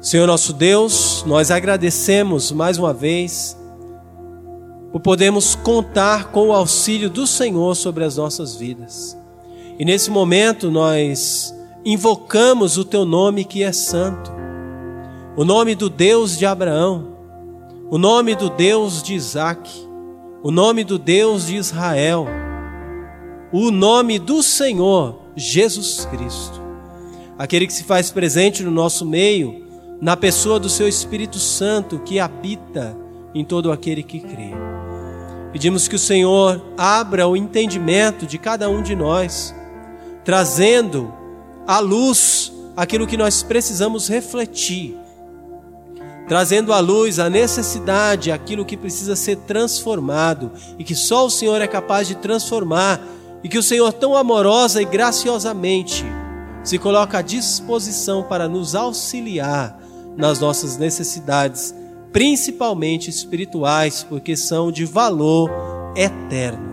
Senhor nosso Deus, nós agradecemos mais uma vez por podermos contar com o auxílio do Senhor sobre as nossas vidas. E nesse momento nós invocamos o teu nome que é santo, o nome do Deus de Abraão, o nome do Deus de Isaac, o nome do Deus de Israel, o nome do Senhor Jesus Cristo, aquele que se faz presente no nosso meio na pessoa do seu Espírito Santo que habita em todo aquele que crê. Pedimos que o Senhor abra o entendimento de cada um de nós, trazendo à luz aquilo que nós precisamos refletir, trazendo à luz a necessidade, aquilo que precisa ser transformado e que só o Senhor é capaz de transformar, e que o Senhor, tão amorosa e graciosamente, se coloca à disposição para nos auxiliar nas nossas necessidades, principalmente espirituais, porque são de valor eterno.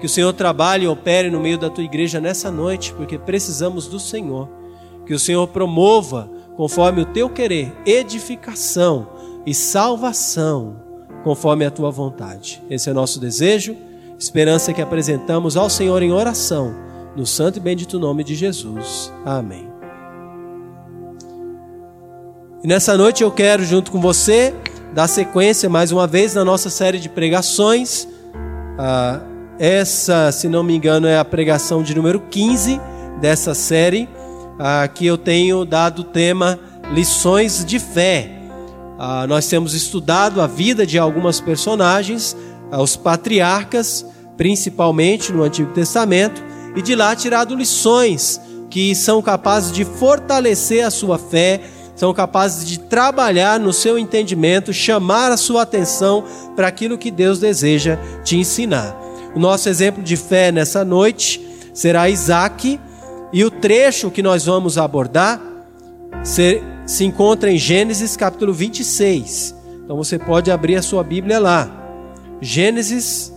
Que o Senhor trabalhe e opere no meio da tua igreja nessa noite, porque precisamos do Senhor. Que o Senhor promova, conforme o teu querer, edificação e salvação, conforme a tua vontade. Esse é o nosso desejo, esperança que apresentamos ao Senhor em oração, no santo e bendito nome de Jesus. Amém. E nessa noite eu quero, junto com você, dar sequência mais uma vez na nossa série de pregações. Ah, essa, se não me engano, é a pregação de número 15 dessa série, ah, que eu tenho dado o tema Lições de Fé. Ah, nós temos estudado a vida de algumas personagens, ah, os patriarcas, principalmente no Antigo Testamento, e de lá tirado lições que são capazes de fortalecer a sua fé são capazes de trabalhar no seu entendimento, chamar a sua atenção para aquilo que Deus deseja te ensinar. O nosso exemplo de fé nessa noite será Isaac, e o trecho que nós vamos abordar se, se encontra em Gênesis capítulo 26. Então você pode abrir a sua Bíblia lá. Gênesis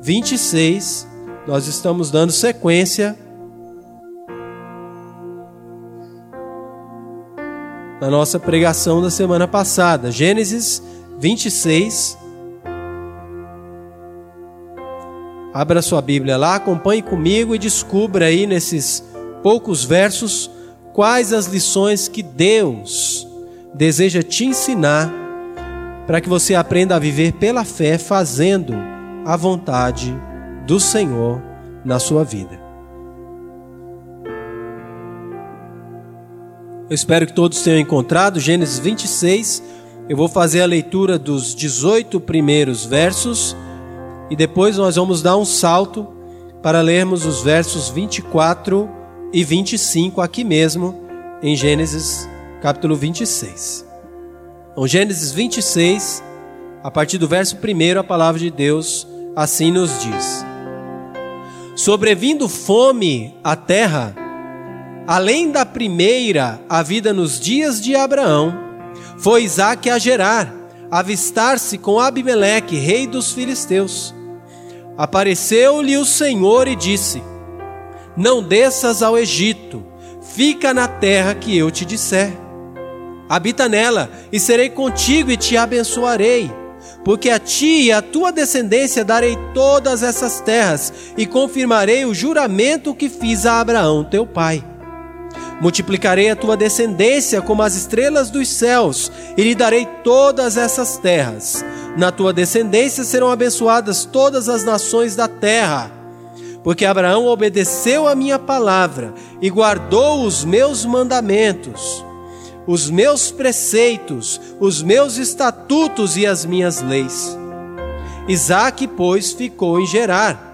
26, nós estamos dando sequência na nossa pregação da semana passada. Gênesis 26. Abra sua Bíblia lá, acompanhe comigo e descubra aí nesses poucos versos quais as lições que Deus deseja te ensinar para que você aprenda a viver pela fé, fazendo a vontade do Senhor na sua vida. Eu espero que todos tenham encontrado Gênesis 26. Eu vou fazer a leitura dos 18 primeiros versos e depois nós vamos dar um salto para lermos os versos 24 e 25 aqui mesmo em Gênesis capítulo 26. Então, Gênesis 26, a partir do verso 1, a palavra de Deus assim nos diz: Sobrevindo fome à terra, Além da primeira, a vida nos dias de Abraão, foi Isaac a Gerar, avistar-se com Abimeleque, rei dos filisteus. Apareceu-lhe o Senhor e disse: Não desças ao Egito, fica na terra que eu te disser. Habita nela, e serei contigo e te abençoarei, porque a ti e à tua descendência darei todas essas terras, e confirmarei o juramento que fiz a Abraão, teu pai Multiplicarei a tua descendência como as estrelas dos céus, e lhe darei todas essas terras. Na tua descendência serão abençoadas todas as nações da terra. Porque Abraão obedeceu a minha palavra e guardou os meus mandamentos, os meus preceitos, os meus estatutos e as minhas leis. Isaac, pois, ficou em Gerar.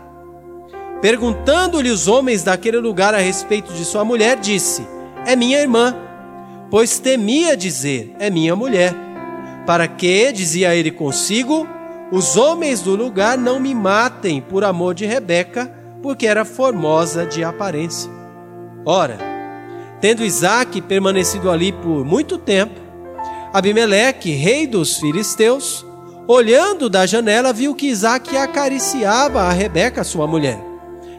Perguntando-lhe os homens daquele lugar a respeito de sua mulher, disse: é minha irmã, pois temia dizer: É minha mulher. Para que, dizia ele consigo, os homens do lugar não me matem por amor de Rebeca, porque era formosa de aparência. Ora, tendo Isaac permanecido ali por muito tempo, Abimeleque, rei dos filisteus, olhando da janela, viu que Isaac acariciava a Rebeca, sua mulher.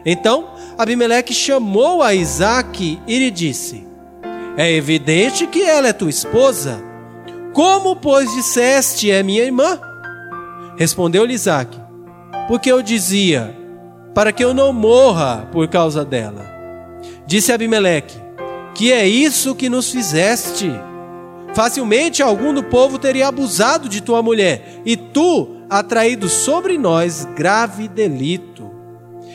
Então Abimeleque chamou a Isaac e lhe disse: É evidente que ela é tua esposa. Como, pois, disseste, é minha irmã? Respondeu-lhe Isaac: Porque eu dizia, para que eu não morra por causa dela. Disse Abimeleque: Que é isso que nos fizeste? Facilmente algum do povo teria abusado de tua mulher, e tu atraído sobre nós grave delito.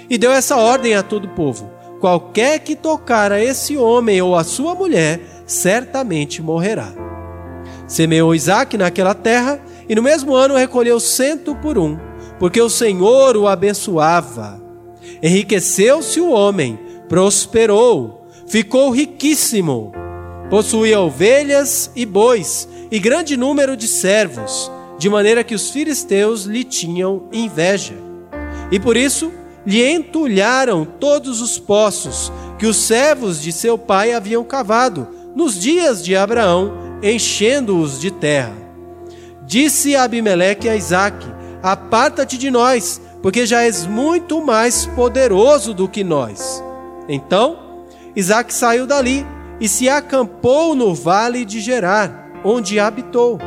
E deu essa ordem a todo o povo: qualquer que tocar a esse homem ou a sua mulher, certamente morrerá. Semeou Isaac naquela terra, e no mesmo ano recolheu cento por um, porque o Senhor o abençoava. Enriqueceu-se o homem, prosperou, ficou riquíssimo Possuía ovelhas e bois e grande número de servos, de maneira que os filisteus lhe tinham inveja. E por isso lhe entulharam todos os poços que os servos de seu pai haviam cavado nos dias de Abraão, enchendo-os de terra. Disse Abimeleque a Isaque: Aparta-te de nós, porque já és muito mais poderoso do que nós. Então Isaque saiu dali e se acampou no vale de Gerar, onde habitou.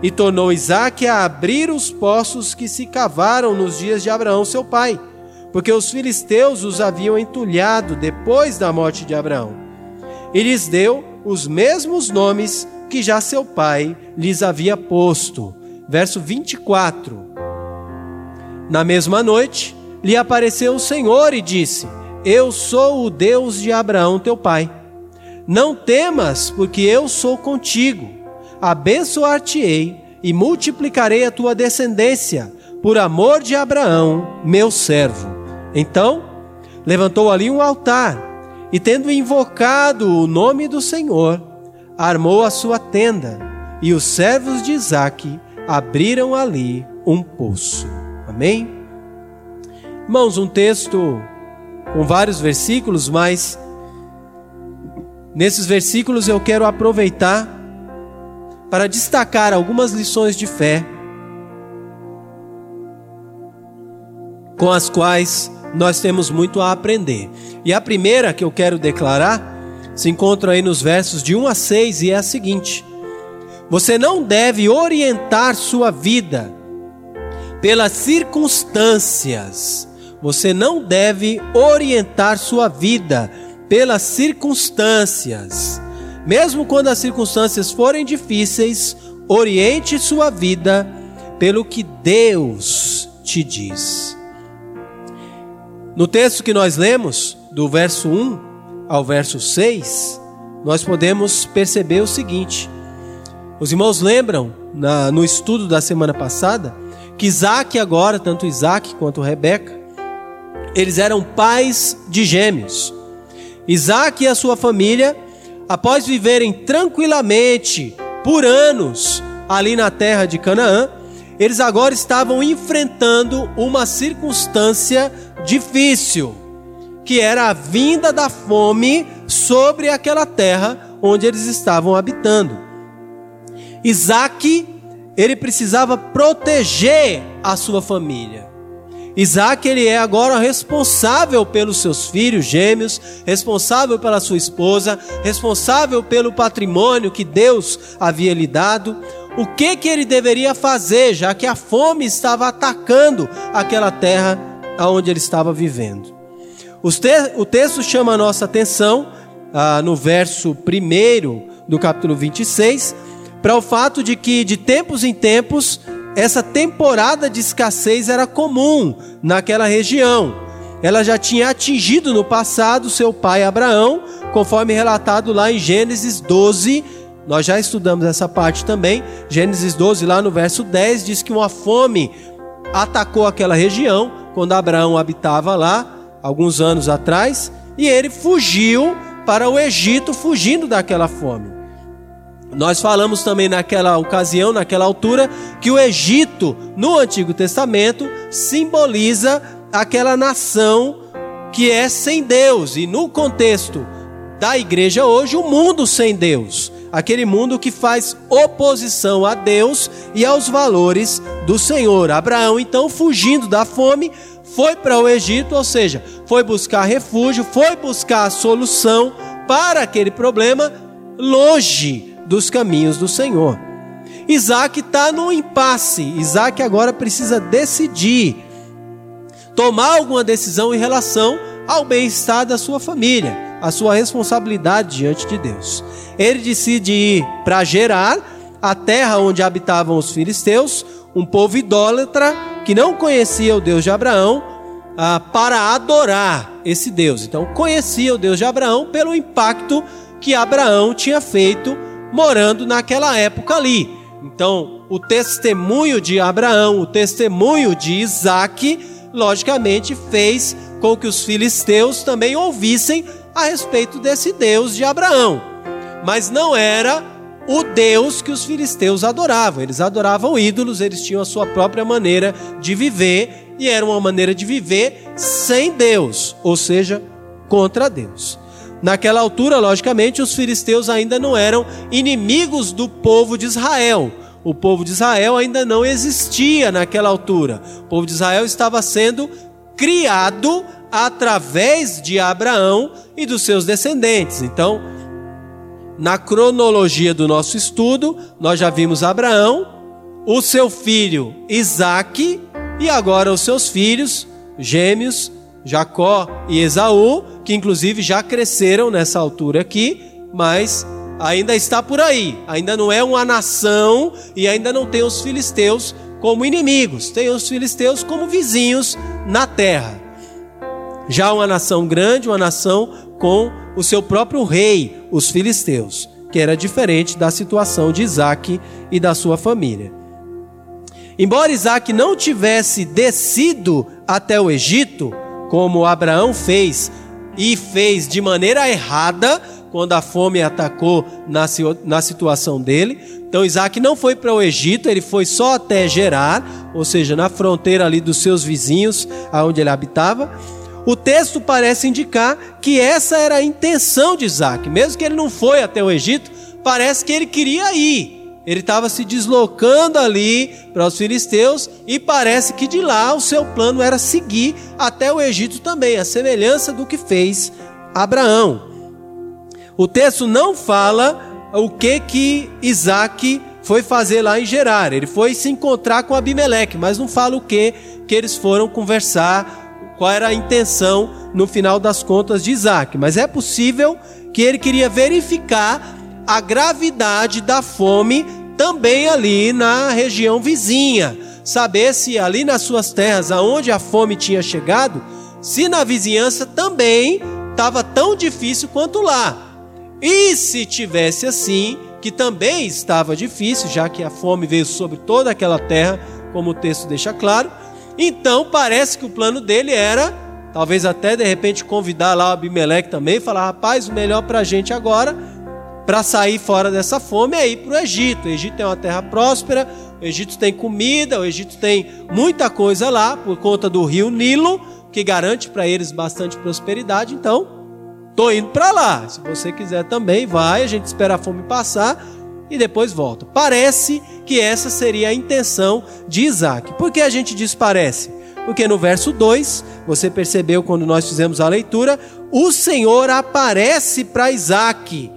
E tornou Isaque a abrir os poços que se cavaram nos dias de Abraão, seu pai, porque os filisteus os haviam entulhado depois da morte de Abraão. E lhes deu os mesmos nomes que já seu pai lhes havia posto. Verso 24. Na mesma noite, lhe apareceu o Senhor e disse: Eu sou o Deus de Abraão, teu pai não temas, porque eu sou contigo. Abençoar-te-ei e multiplicarei a tua descendência, por amor de Abraão, meu servo. Então, levantou ali um altar, e tendo invocado o nome do Senhor, armou a sua tenda, e os servos de Isaque abriram ali um poço. Amém? Irmãos, um texto com vários versículos, mas Nesses versículos eu quero aproveitar para destacar algumas lições de fé com as quais nós temos muito a aprender. E a primeira que eu quero declarar se encontra aí nos versos de 1 a 6 e é a seguinte: Você não deve orientar sua vida pelas circunstâncias. Você não deve orientar sua vida pelas circunstâncias. Mesmo quando as circunstâncias forem difíceis, oriente sua vida pelo que Deus te diz. No texto que nós lemos, do verso 1 ao verso 6, nós podemos perceber o seguinte: os irmãos lembram, na, no estudo da semana passada, que Isaac, agora, tanto Isaac quanto Rebeca, eles eram pais de gêmeos. Isaac e a sua família, após viverem tranquilamente por anos ali na terra de Canaã, eles agora estavam enfrentando uma circunstância difícil, que era a vinda da fome sobre aquela terra onde eles estavam habitando. Isaac, ele precisava proteger a sua família. Isaac ele é agora responsável pelos seus filhos gêmeos, responsável pela sua esposa, responsável pelo patrimônio que Deus havia lhe dado. O que que ele deveria fazer, já que a fome estava atacando aquela terra onde ele estava vivendo? o texto chama a nossa atenção ah, no verso 1 do capítulo 26 para o fato de que de tempos em tempos essa temporada de escassez era comum naquela região. Ela já tinha atingido no passado seu pai Abraão, conforme relatado lá em Gênesis 12. Nós já estudamos essa parte também. Gênesis 12, lá no verso 10, diz que uma fome atacou aquela região quando Abraão habitava lá, alguns anos atrás, e ele fugiu para o Egito, fugindo daquela fome. Nós falamos também naquela ocasião, naquela altura, que o Egito, no Antigo Testamento, simboliza aquela nação que é sem Deus. E no contexto da igreja hoje, o mundo sem Deus. Aquele mundo que faz oposição a Deus e aos valores do Senhor. Abraão, então, fugindo da fome, foi para o Egito, ou seja, foi buscar refúgio, foi buscar a solução para aquele problema longe dos caminhos do Senhor. Isaac está no impasse. Isaac agora precisa decidir, tomar alguma decisão em relação ao bem-estar da sua família, a sua responsabilidade diante de Deus. Ele decide ir para Gerar, a terra onde habitavam os filisteus, um povo idólatra que não conhecia o Deus de Abraão, ah, para adorar esse Deus. Então, conhecia o Deus de Abraão pelo impacto que Abraão tinha feito morando naquela época ali. Então, o testemunho de Abraão, o testemunho de Isaac, logicamente fez com que os filisteus também ouvissem a respeito desse Deus de Abraão. Mas não era o Deus que os filisteus adoravam. Eles adoravam ídolos, eles tinham a sua própria maneira de viver, e era uma maneira de viver sem Deus, ou seja, contra Deus. Naquela altura, logicamente, os filisteus ainda não eram inimigos do povo de Israel. O povo de Israel ainda não existia naquela altura. O povo de Israel estava sendo criado através de Abraão e dos seus descendentes. Então, na cronologia do nosso estudo, nós já vimos Abraão, o seu filho Isaque e agora os seus filhos gêmeos, Jacó e Esaú, que inclusive já cresceram nessa altura aqui, mas ainda está por aí, ainda não é uma nação e ainda não tem os filisteus como inimigos, tem os filisteus como vizinhos na terra. Já uma nação grande, uma nação com o seu próprio rei, os filisteus, que era diferente da situação de Isaac e da sua família. Embora Isaac não tivesse descido até o Egito, como Abraão fez e fez de maneira errada quando a fome atacou na, na situação dele. Então Isaac não foi para o Egito, ele foi só até Gerar, ou seja, na fronteira ali dos seus vizinhos, aonde ele habitava. O texto parece indicar que essa era a intenção de Isaac, mesmo que ele não foi até o Egito, parece que ele queria ir. Ele estava se deslocando ali para os filisteus e parece que de lá o seu plano era seguir até o Egito também, a semelhança do que fez Abraão. O texto não fala o que que Isaac foi fazer lá em Gerar. Ele foi se encontrar com Abimeleque, mas não fala o que que eles foram conversar, qual era a intenção no final das contas de Isaac. Mas é possível que ele queria verificar a gravidade da fome também ali na região vizinha, saber se ali nas suas terras, aonde a fome tinha chegado, se na vizinhança também estava tão difícil quanto lá. E se tivesse assim, que também estava difícil, já que a fome veio sobre toda aquela terra, como o texto deixa claro, então parece que o plano dele era, talvez até de repente convidar lá o Abimeleque também, e falar: rapaz, o melhor para a gente agora para sair fora dessa fome é ir para o Egito. O Egito é uma terra próspera, o Egito tem comida, o Egito tem muita coisa lá por conta do rio Nilo, que garante para eles bastante prosperidade. Então, tô indo para lá. Se você quiser também, vai. A gente espera a fome passar e depois volta. Parece que essa seria a intenção de Isaac. Por que a gente diz parece? Porque no verso 2, você percebeu quando nós fizemos a leitura, o Senhor aparece para Isaac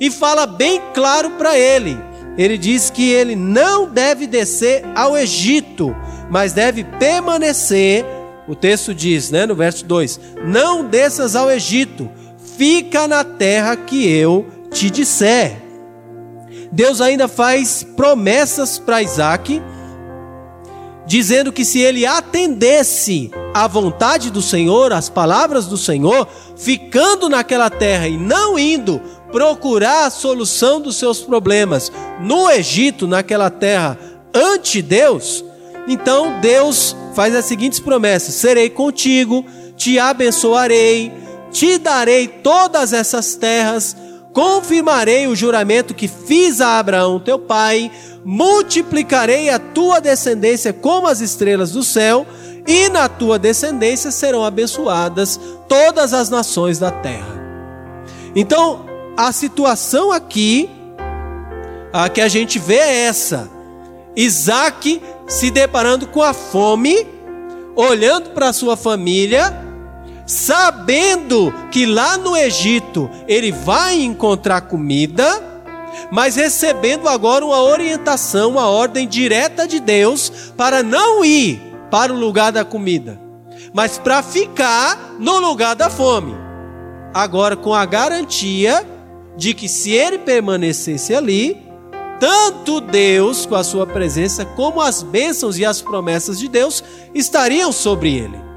e fala bem claro para ele. Ele diz que ele não deve descer ao Egito, mas deve permanecer. O texto diz, né, no verso 2: Não desças ao Egito, fica na terra que eu te disser. Deus ainda faz promessas para Isaac, dizendo que se ele atendesse à vontade do Senhor, às palavras do Senhor, ficando naquela terra e não indo procurar a solução dos seus problemas no Egito, naquela terra, ante Deus, então Deus faz as seguintes promessas: serei contigo, te abençoarei, te darei todas essas terras, confirmarei o juramento que fiz a Abraão, teu pai, multiplicarei a tua descendência como as estrelas do céu, e na tua descendência serão abençoadas todas as nações da terra. Então, a situação aqui a que a gente vê é essa: Isaac se deparando com a fome, olhando para sua família, sabendo que lá no Egito ele vai encontrar comida, mas recebendo agora uma orientação, uma ordem direta de Deus para não ir para o lugar da comida, mas para ficar no lugar da fome. Agora com a garantia de que se ele permanecesse ali, tanto Deus com a sua presença, como as bênçãos e as promessas de Deus estariam sobre ele.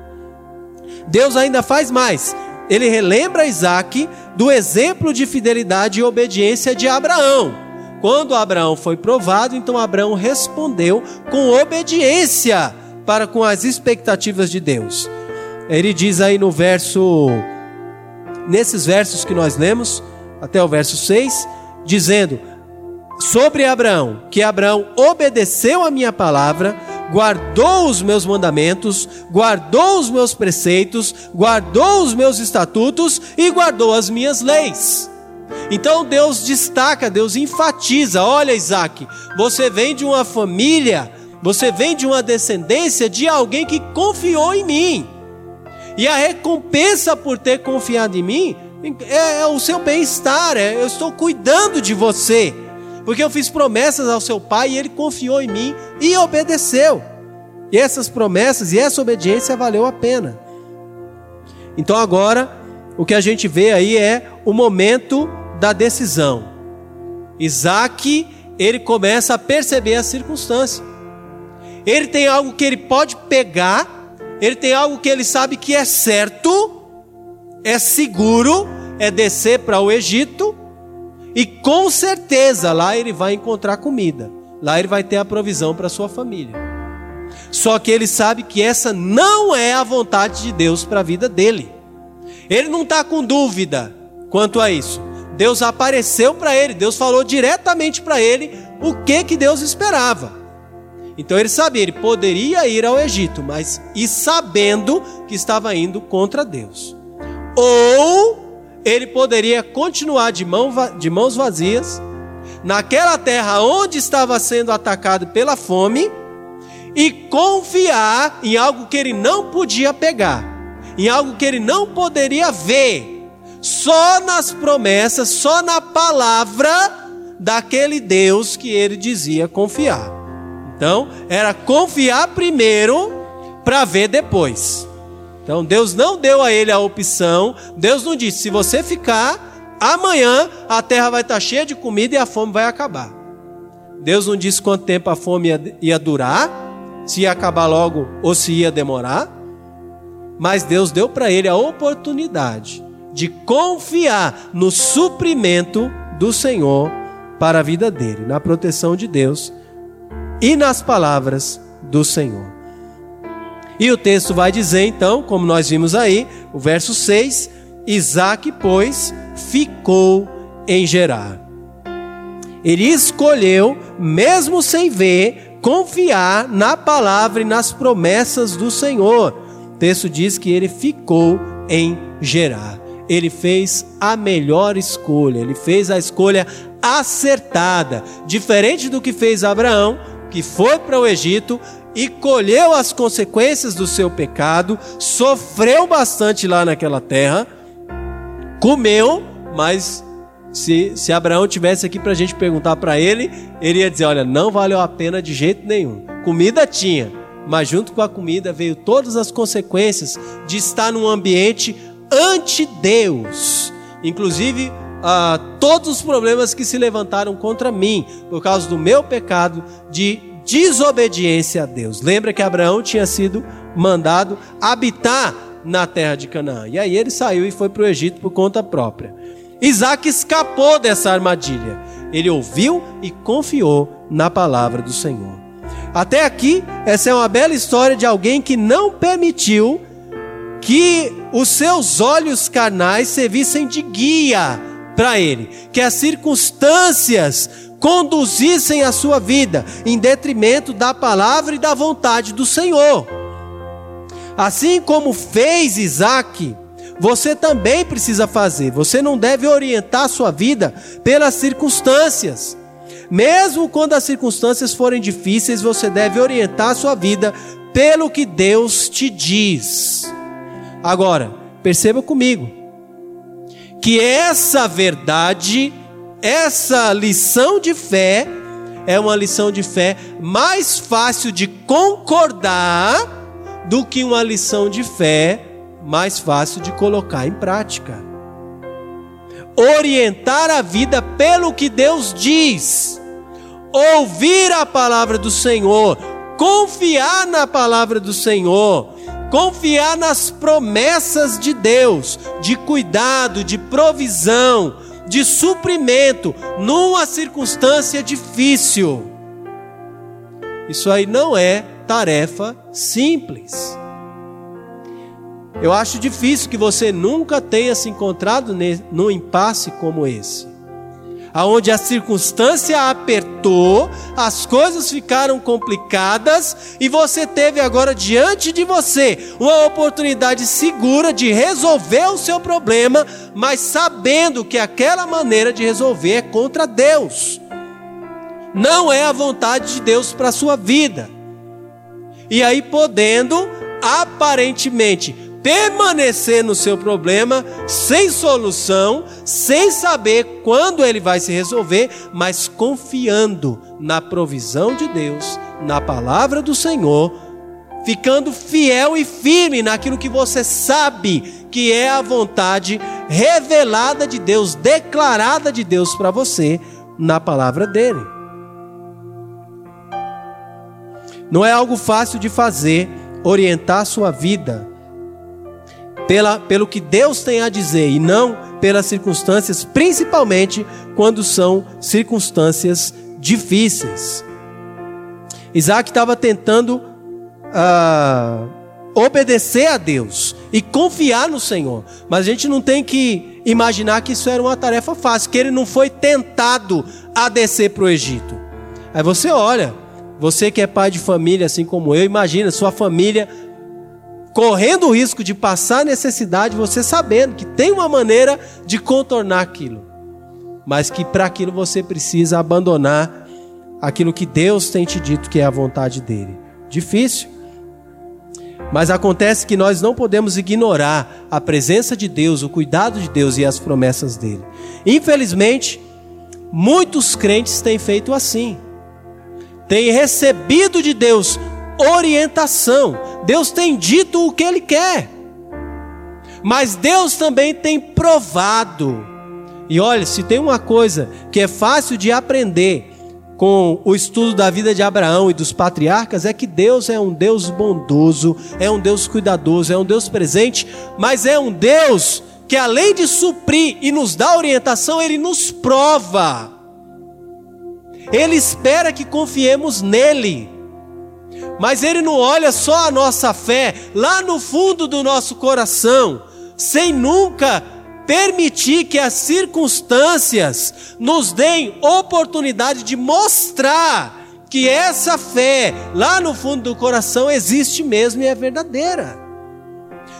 Deus ainda faz mais. Ele relembra Isaac do exemplo de fidelidade e obediência de Abraão. Quando Abraão foi provado, então Abraão respondeu com obediência para com as expectativas de Deus. Ele diz aí no verso, nesses versos que nós lemos, até o verso 6, dizendo: sobre Abraão, que Abraão obedeceu a minha palavra, guardou os meus mandamentos, guardou os meus preceitos, guardou os meus estatutos e guardou as minhas leis. Então Deus destaca, Deus enfatiza: olha, Isaac, você vem de uma família, você vem de uma descendência de alguém que confiou em mim. E a recompensa por ter confiado em mim é, é o seu bem-estar, é, eu estou cuidando de você porque eu fiz promessas ao seu pai e ele confiou em mim e obedeceu. E essas promessas e essa obediência valeu a pena. Então agora, o que a gente vê aí é o momento da decisão. Isaac, ele começa a perceber a circunstância. Ele tem algo que ele pode pegar, ele tem algo que ele sabe que é certo, é seguro, é descer para o Egito, e com certeza lá ele vai encontrar comida. Lá ele vai ter a provisão para sua família. Só que ele sabe que essa não é a vontade de Deus para a vida dele. Ele não está com dúvida quanto a isso. Deus apareceu para ele, Deus falou diretamente para ele o que que Deus esperava. Então ele sabia, ele poderia ir ao Egito, mas e sabendo que estava indo contra Deus. Ou ele poderia continuar de, mão, de mãos vazias, naquela terra onde estava sendo atacado pela fome, e confiar em algo que ele não podia pegar, em algo que ele não poderia ver, só nas promessas, só na palavra daquele Deus que ele dizia confiar. Então, era confiar primeiro para ver depois. Então Deus não deu a ele a opção, Deus não disse: se você ficar, amanhã a terra vai estar cheia de comida e a fome vai acabar. Deus não disse quanto tempo a fome ia, ia durar, se ia acabar logo ou se ia demorar, mas Deus deu para ele a oportunidade de confiar no suprimento do Senhor para a vida dele, na proteção de Deus e nas palavras do Senhor. E o texto vai dizer então, como nós vimos aí, o verso 6: Isaac, pois, ficou em Gerar. Ele escolheu, mesmo sem ver, confiar na palavra e nas promessas do Senhor. O texto diz que ele ficou em Gerar. Ele fez a melhor escolha, ele fez a escolha acertada, diferente do que fez Abraão, que foi para o Egito e colheu as consequências do seu pecado, sofreu bastante lá naquela terra, comeu, mas se, se Abraão tivesse aqui para a gente perguntar para ele, ele ia dizer: Olha, não valeu a pena de jeito nenhum. Comida tinha, mas junto com a comida veio todas as consequências de estar num ambiente anti-Deus. Inclusive, ah, todos os problemas que se levantaram contra mim por causa do meu pecado de desobediência a Deus. Lembra que Abraão tinha sido mandado habitar na terra de Canaã. E aí ele saiu e foi para o Egito por conta própria. Isaac escapou dessa armadilha. Ele ouviu e confiou na palavra do Senhor. Até aqui, essa é uma bela história de alguém que não permitiu que os seus olhos carnais servissem de guia para ele, que as circunstâncias conduzissem a sua vida em detrimento da palavra e da vontade do Senhor. Assim como fez Isaac, você também precisa fazer. Você não deve orientar a sua vida pelas circunstâncias. Mesmo quando as circunstâncias forem difíceis, você deve orientar a sua vida pelo que Deus te diz. Agora, perceba comigo, que essa verdade, essa lição de fé, é uma lição de fé mais fácil de concordar do que uma lição de fé mais fácil de colocar em prática. Orientar a vida pelo que Deus diz, ouvir a palavra do Senhor, confiar na palavra do Senhor, confiar nas promessas de Deus, de cuidado, de provisão, de suprimento numa circunstância difícil. Isso aí não é tarefa simples. Eu acho difícil que você nunca tenha se encontrado num impasse como esse aonde a circunstância apertou, as coisas ficaram complicadas e você teve agora diante de você uma oportunidade segura de resolver o seu problema, mas sabendo que aquela maneira de resolver é contra Deus. Não é a vontade de Deus para a sua vida. E aí podendo aparentemente permanecer no seu problema sem solução, sem saber quando ele vai se resolver, mas confiando na provisão de Deus, na palavra do Senhor, ficando fiel e firme naquilo que você sabe que é a vontade revelada de Deus, declarada de Deus para você na palavra dele. Não é algo fácil de fazer, orientar sua vida pela, pelo que Deus tem a dizer e não pelas circunstâncias, principalmente quando são circunstâncias difíceis. Isaac estava tentando uh, obedecer a Deus e confiar no Senhor, mas a gente não tem que imaginar que isso era uma tarefa fácil, que ele não foi tentado a descer para o Egito. Aí você olha, você que é pai de família, assim como eu, imagina sua família correndo o risco de passar necessidade, você sabendo que tem uma maneira de contornar aquilo, mas que para aquilo você precisa abandonar aquilo que Deus tem te dito que é a vontade dele. Difícil. Mas acontece que nós não podemos ignorar a presença de Deus, o cuidado de Deus e as promessas dele. Infelizmente, muitos crentes têm feito assim. Têm recebido de Deus orientação. Deus tem dito o que Ele quer. Mas Deus também tem provado. E olha, se tem uma coisa que é fácil de aprender com o estudo da vida de Abraão e dos patriarcas, é que Deus é um Deus bondoso, é um Deus cuidadoso, é um Deus presente, mas é um Deus que além de suprir e nos dar orientação, Ele nos prova. Ele espera que confiemos nele. Mas Ele não olha só a nossa fé lá no fundo do nosso coração, sem nunca permitir que as circunstâncias nos deem oportunidade de mostrar que essa fé lá no fundo do coração existe mesmo e é verdadeira.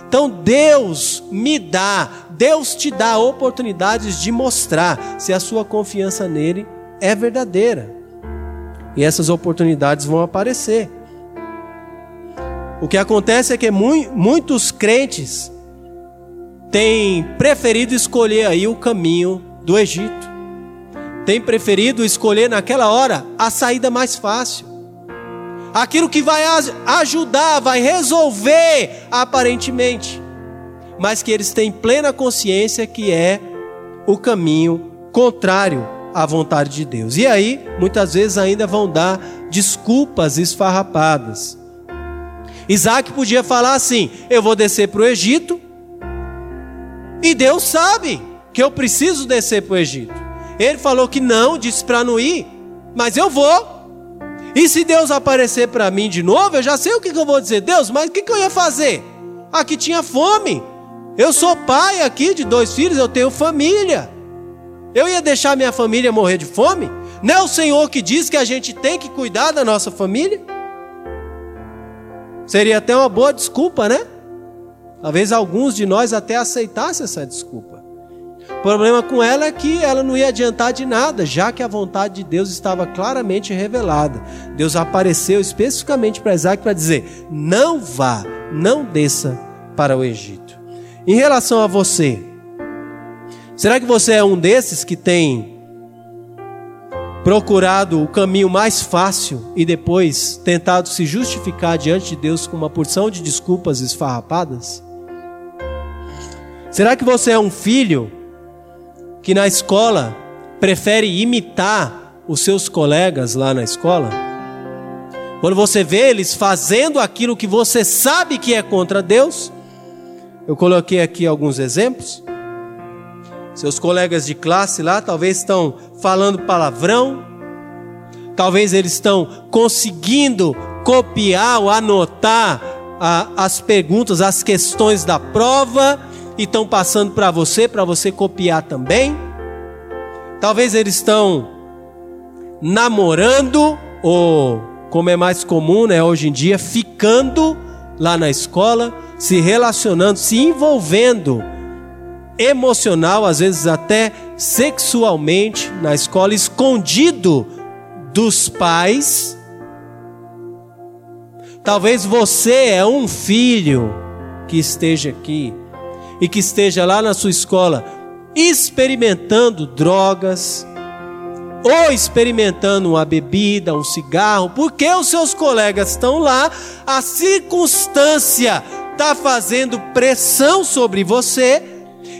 Então Deus me dá, Deus te dá oportunidades de mostrar se a sua confiança nele é verdadeira. E essas oportunidades vão aparecer. O que acontece é que muitos crentes têm preferido escolher aí o caminho do Egito. Têm preferido escolher naquela hora a saída mais fácil. Aquilo que vai ajudar, vai resolver aparentemente. Mas que eles têm plena consciência que é o caminho contrário à vontade de Deus. E aí, muitas vezes ainda vão dar desculpas esfarrapadas Isaac podia falar assim: eu vou descer para o Egito, e Deus sabe que eu preciso descer para o Egito. Ele falou que não, disse para não ir, mas eu vou. E se Deus aparecer para mim de novo, eu já sei o que, que eu vou dizer. Deus, mas o que, que eu ia fazer? Aqui tinha fome. Eu sou pai aqui de dois filhos, eu tenho família. Eu ia deixar minha família morrer de fome? Não é o Senhor que diz que a gente tem que cuidar da nossa família? Seria até uma boa desculpa, né? Talvez alguns de nós até aceitassem essa desculpa. O problema com ela é que ela não ia adiantar de nada, já que a vontade de Deus estava claramente revelada. Deus apareceu especificamente para Isaac para dizer: não vá, não desça para o Egito. Em relação a você, será que você é um desses que tem procurado o caminho mais fácil e depois tentado se justificar diante de Deus com uma porção de desculpas esfarrapadas? Será que você é um filho que na escola prefere imitar os seus colegas lá na escola? Quando você vê eles fazendo aquilo que você sabe que é contra Deus, eu coloquei aqui alguns exemplos. Seus colegas de classe lá talvez estão falando palavrão, talvez eles estão conseguindo copiar ou anotar a, as perguntas, as questões da prova e estão passando para você, para você copiar também. Talvez eles estão namorando, ou como é mais comum né, hoje em dia, ficando lá na escola, se relacionando, se envolvendo emocional, às vezes até sexualmente na escola, escondido dos pais. Talvez você é um filho que esteja aqui e que esteja lá na sua escola experimentando drogas ou experimentando uma bebida, um cigarro, porque os seus colegas estão lá, a circunstância está fazendo pressão sobre você,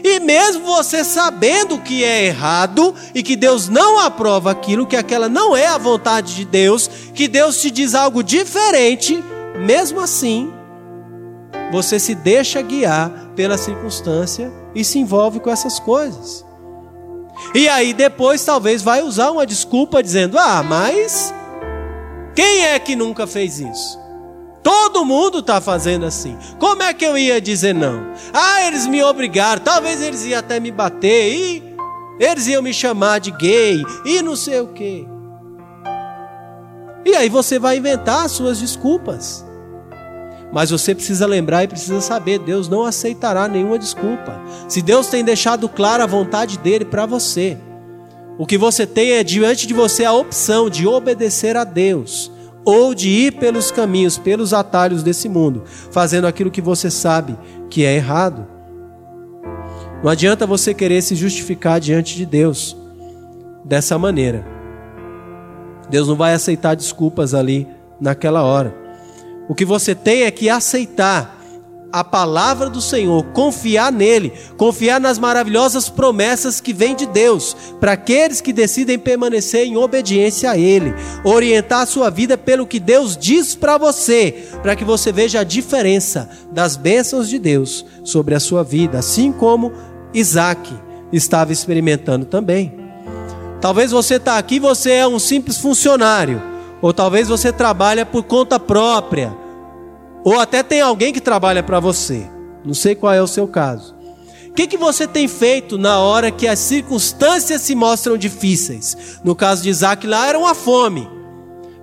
e mesmo você sabendo que é errado e que Deus não aprova aquilo, que aquela não é a vontade de Deus, que Deus te diz algo diferente, mesmo assim, você se deixa guiar pela circunstância e se envolve com essas coisas. E aí depois talvez vai usar uma desculpa dizendo: "Ah, mas quem é que nunca fez isso?" Todo mundo está fazendo assim. Como é que eu ia dizer não? Ah, eles me obrigaram. Talvez eles iam até me bater. E eles iam me chamar de gay. E não sei o quê. E aí você vai inventar as suas desculpas. Mas você precisa lembrar e precisa saber: Deus não aceitará nenhuma desculpa. Se Deus tem deixado clara a vontade dele para você, o que você tem é diante de você a opção de obedecer a Deus ou de ir pelos caminhos, pelos atalhos desse mundo, fazendo aquilo que você sabe que é errado. Não adianta você querer se justificar diante de Deus dessa maneira. Deus não vai aceitar desculpas ali naquela hora. O que você tem é que aceitar a palavra do Senhor, confiar nele, confiar nas maravilhosas promessas que vêm de Deus, para aqueles que decidem permanecer em obediência a ele, orientar a sua vida pelo que Deus diz para você, para que você veja a diferença das bênçãos de Deus sobre a sua vida, assim como Isaac estava experimentando também. Talvez você está aqui, você é um simples funcionário ou talvez você trabalha por conta própria, ou até tem alguém que trabalha para você. Não sei qual é o seu caso. O que, que você tem feito na hora que as circunstâncias se mostram difíceis? No caso de Isaac, lá era uma fome.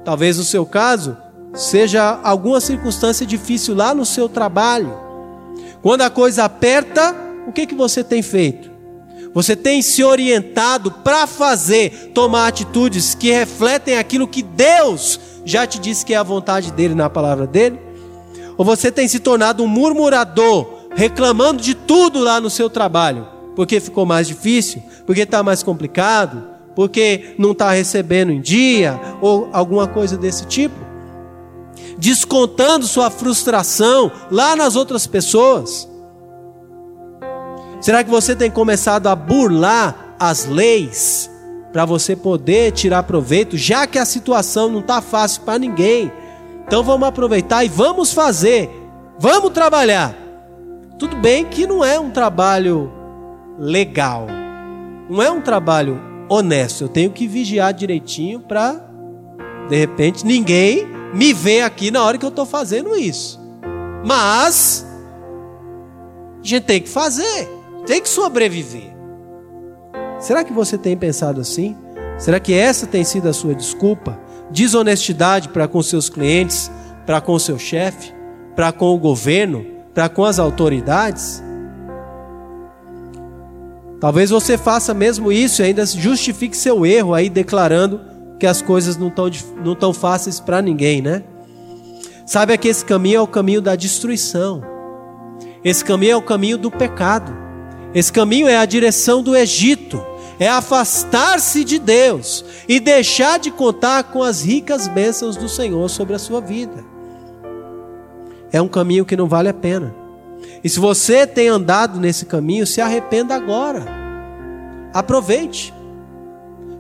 Talvez no seu caso seja alguma circunstância difícil lá no seu trabalho. Quando a coisa aperta, o que, que você tem feito? Você tem se orientado para fazer, tomar atitudes que refletem aquilo que Deus já te disse que é a vontade dele na palavra dele? Ou você tem se tornado um murmurador, reclamando de tudo lá no seu trabalho, porque ficou mais difícil, porque está mais complicado, porque não está recebendo em dia, ou alguma coisa desse tipo? Descontando sua frustração lá nas outras pessoas. Será que você tem começado a burlar as leis para você poder tirar proveito, já que a situação não está fácil para ninguém? Então vamos aproveitar e vamos fazer, vamos trabalhar. Tudo bem que não é um trabalho legal, não é um trabalho honesto. Eu tenho que vigiar direitinho para, de repente, ninguém me ver aqui na hora que eu estou fazendo isso. Mas a gente tem que fazer tem que sobreviver. Será que você tem pensado assim? Será que essa tem sido a sua desculpa? Desonestidade para com seus clientes, para com seu chefe, para com o governo, para com as autoridades? Talvez você faça mesmo isso e ainda justifique seu erro aí declarando que as coisas não estão não tão fáceis para ninguém, né? Sabe que esse caminho é o caminho da destruição. Esse caminho é o caminho do pecado. Esse caminho é a direção do Egito. É afastar-se de Deus e deixar de contar com as ricas bênçãos do Senhor sobre a sua vida. É um caminho que não vale a pena. E se você tem andado nesse caminho, se arrependa agora. Aproveite.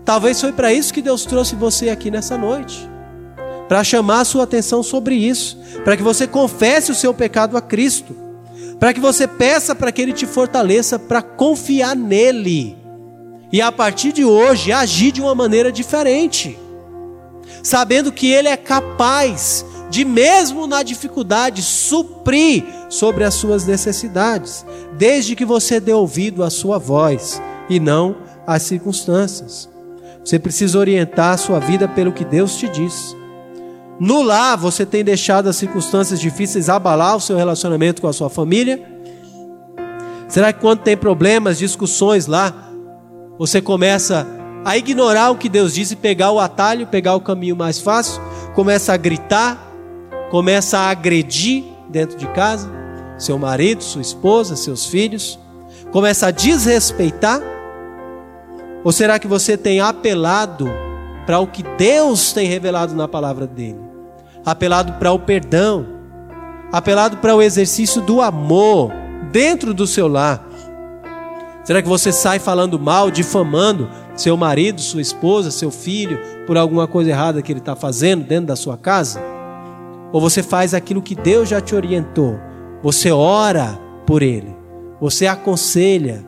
Talvez foi para isso que Deus trouxe você aqui nessa noite para chamar a sua atenção sobre isso, para que você confesse o seu pecado a Cristo, para que você peça para que Ele te fortaleça para confiar nele e a partir de hoje agir de uma maneira diferente, sabendo que Ele é capaz de, mesmo na dificuldade, suprir sobre as suas necessidades, desde que você dê ouvido à sua voz e não às circunstâncias. Você precisa orientar a sua vida pelo que Deus te diz. No lar, você tem deixado as circunstâncias difíceis abalar o seu relacionamento com a sua família? Será que quando tem problemas, discussões lá, você começa a ignorar o que Deus diz e pegar o atalho, pegar o caminho mais fácil? Começa a gritar, começa a agredir dentro de casa, seu marido, sua esposa, seus filhos, começa a desrespeitar? Ou será que você tem apelado para o que Deus tem revelado na palavra dele, apelado para o perdão, apelado para o exercício do amor dentro do seu lar. Será que você sai falando mal, difamando seu marido, sua esposa, seu filho, por alguma coisa errada que ele está fazendo dentro da sua casa? Ou você faz aquilo que Deus já te orientou? Você ora por ele, você aconselha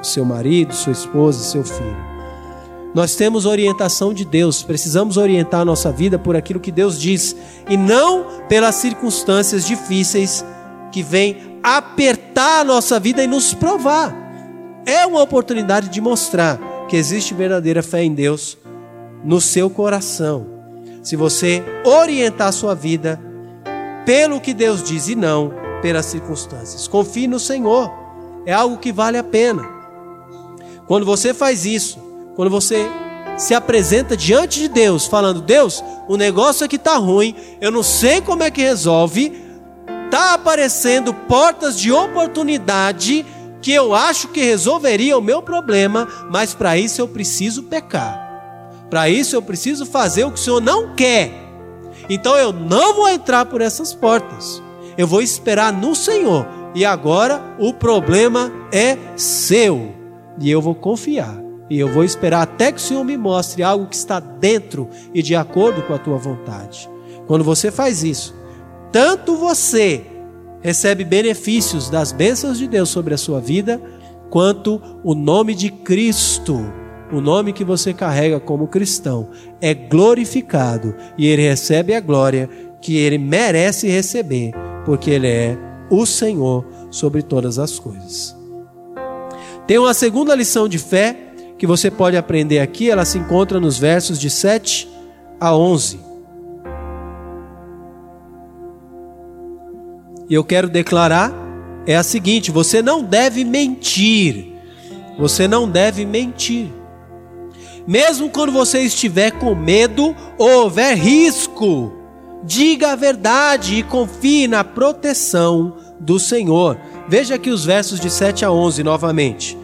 seu marido, sua esposa, seu filho. Nós temos orientação de Deus, precisamos orientar a nossa vida por aquilo que Deus diz e não pelas circunstâncias difíceis que vêm apertar a nossa vida e nos provar. É uma oportunidade de mostrar que existe verdadeira fé em Deus no seu coração. Se você orientar a sua vida pelo que Deus diz e não pelas circunstâncias. Confie no Senhor. É algo que vale a pena. Quando você faz isso, quando você se apresenta diante de Deus, falando: Deus, o negócio aqui está ruim, eu não sei como é que resolve, está aparecendo portas de oportunidade que eu acho que resolveria o meu problema, mas para isso eu preciso pecar. Para isso eu preciso fazer o que o Senhor não quer. Então eu não vou entrar por essas portas. Eu vou esperar no Senhor. E agora o problema é seu. E eu vou confiar e eu vou esperar até que o Senhor me mostre algo que está dentro e de acordo com a tua vontade. Quando você faz isso, tanto você recebe benefícios das bênçãos de Deus sobre a sua vida, quanto o nome de Cristo, o nome que você carrega como cristão, é glorificado e ele recebe a glória que ele merece receber, porque ele é o Senhor sobre todas as coisas. Tem uma segunda lição de fé que você pode aprender aqui, ela se encontra nos versos de 7 a 11. E eu quero declarar é a seguinte: você não deve mentir. Você não deve mentir. Mesmo quando você estiver com medo ou houver risco, diga a verdade e confie na proteção do Senhor. Veja aqui os versos de 7 a 11 novamente.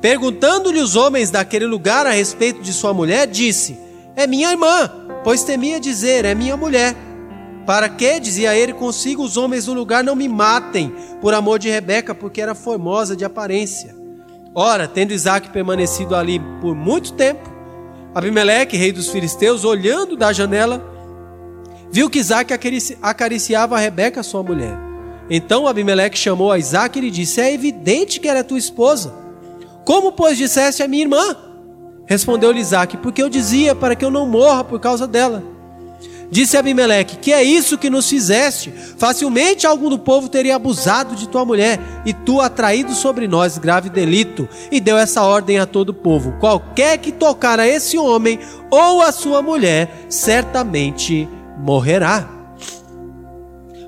Perguntando-lhe os homens daquele lugar a respeito de sua mulher, disse: É minha irmã, pois temia dizer: É minha mulher. Para que, dizia ele consigo, os homens do lugar não me matem por amor de Rebeca, porque era formosa de aparência. Ora, tendo Isaac permanecido ali por muito tempo, Abimeleque, rei dos filisteus, olhando da janela, viu que Isaac acariciava a Rebeca, sua mulher. Então Abimeleque chamou a Isaac e lhe disse: É evidente que ela é tua esposa. Como, pois, disseste a minha irmã? Respondeu-lhe Isaac, porque eu dizia para que eu não morra por causa dela. Disse Abimeleque: Que é isso que nos fizeste? Facilmente algum do povo teria abusado de tua mulher, e tu atraído sobre nós grave delito. E deu essa ordem a todo o povo: Qualquer que tocar a esse homem ou a sua mulher, certamente morrerá.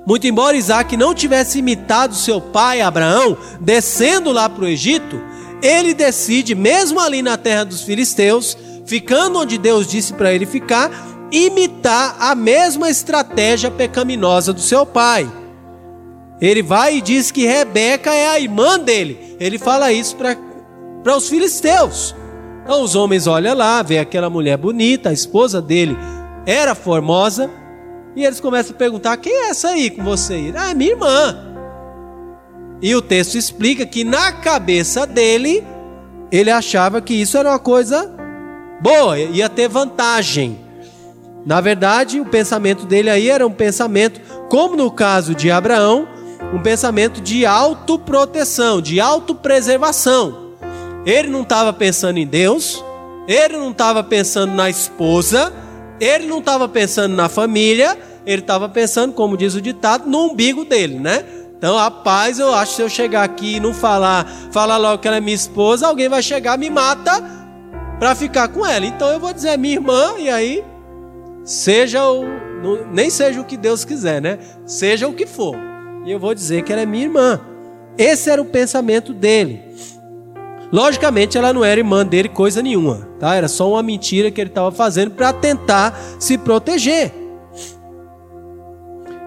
Muito embora Isaac não tivesse imitado seu pai Abraão, descendo lá para o Egito, ele decide, mesmo ali na terra dos filisteus, ficando onde Deus disse para ele ficar, imitar a mesma estratégia pecaminosa do seu pai. Ele vai e diz que Rebeca é a irmã dele. Ele fala isso para os filisteus. Então os homens olham lá, vê aquela mulher bonita, a esposa dele era formosa, e eles começam a perguntar: quem é essa aí com você? Ah, é minha irmã. E o texto explica que na cabeça dele, ele achava que isso era uma coisa boa, ia ter vantagem. Na verdade, o pensamento dele aí era um pensamento, como no caso de Abraão, um pensamento de autoproteção, de autopreservação. Ele não estava pensando em Deus, ele não estava pensando na esposa, ele não estava pensando na família, ele estava pensando, como diz o ditado, no umbigo dele, né? Então, rapaz, eu acho que se eu chegar aqui e não falar, falar logo que ela é minha esposa, alguém vai chegar, me mata para ficar com ela. Então eu vou dizer minha irmã, e aí, seja o. Nem seja o que Deus quiser, né? Seja o que for. E eu vou dizer que ela é minha irmã. Esse era o pensamento dele. Logicamente, ela não era irmã dele coisa nenhuma, tá? Era só uma mentira que ele estava fazendo para tentar se proteger.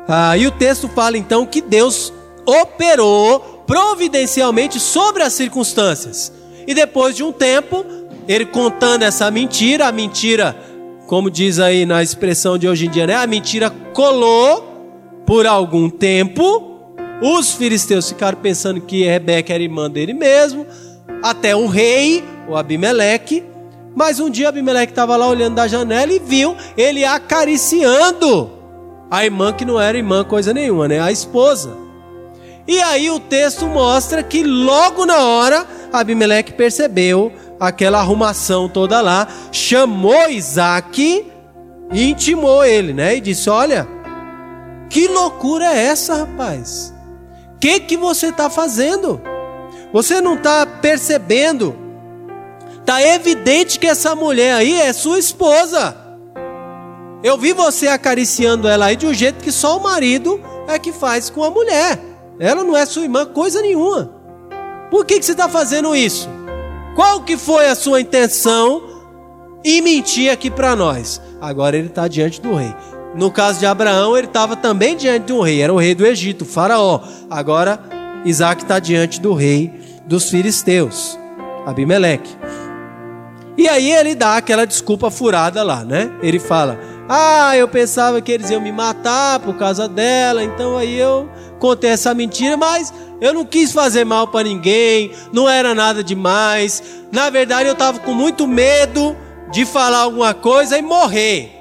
Ah, e o texto fala então que Deus operou providencialmente sobre as circunstâncias. E depois de um tempo, ele contando essa mentira, a mentira, como diz aí na expressão de hoje em dia, né? A mentira colou por algum tempo. Os filisteus ficaram pensando que Rebeca era irmã dele mesmo, até o rei, o Abimeleque. Mas um dia Abimeleque estava lá olhando da janela e viu ele acariciando a irmã que não era irmã coisa nenhuma, né? A esposa. E aí o texto mostra que logo na hora Abimeleque percebeu aquela arrumação toda lá, chamou Isaac e intimou ele, né? E disse: Olha, que loucura é essa, rapaz? O que, que você está fazendo? Você não está percebendo? Está evidente que essa mulher aí é sua esposa. Eu vi você acariciando ela aí de um jeito que só o marido é que faz com a mulher. Ela não é sua irmã, coisa nenhuma. Por que, que você está fazendo isso? Qual que foi a sua intenção em mentir aqui para nós? Agora ele está diante do rei. No caso de Abraão, ele estava também diante de um rei, era o rei do Egito, faraó. Agora Isaac está diante do rei dos filisteus, Abimeleque. E aí ele dá aquela desculpa furada lá, né? Ele fala: Ah, eu pensava que eles iam me matar por causa dela, então aí eu contei essa mentira, mas eu não quis fazer mal para ninguém, não era nada demais. Na verdade, eu estava com muito medo de falar alguma coisa e morrer.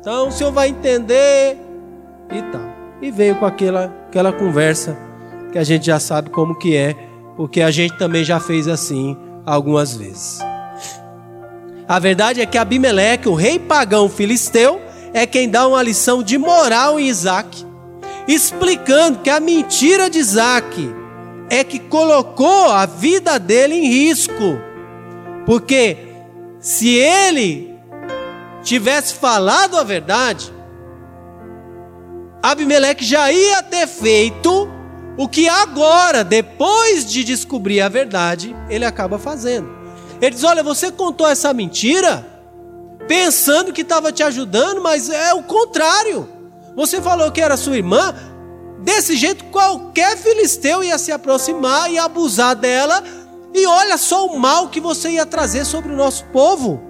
Então, o senhor vai entender e tal. E veio com aquela, aquela conversa que a gente já sabe como que é, porque a gente também já fez assim algumas vezes. A verdade é que Abimeleque, o rei pagão filisteu, é quem dá uma lição de moral em Isaac explicando que a mentira de Isaac é que colocou a vida dele em risco. Porque se ele tivesse falado a verdade, Abimeleque já ia ter feito o que agora, depois de descobrir a verdade, ele acaba fazendo. Ele diz: Olha, você contou essa mentira pensando que estava te ajudando, mas é o contrário. Você falou que era sua irmã. Desse jeito, qualquer filisteu ia se aproximar e abusar dela. E olha só o mal que você ia trazer sobre o nosso povo.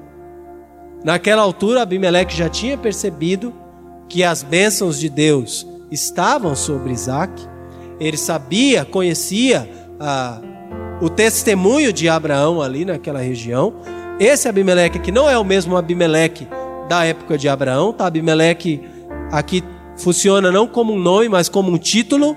Naquela altura, Abimeleque já tinha percebido que as bênçãos de Deus estavam sobre Isaac. Ele sabia, conhecia ah, o testemunho de Abraão ali naquela região. Esse Abimeleque que não é o mesmo Abimeleque da época de Abraão, tá? Abimeleque aqui funciona não como um nome, mas como um título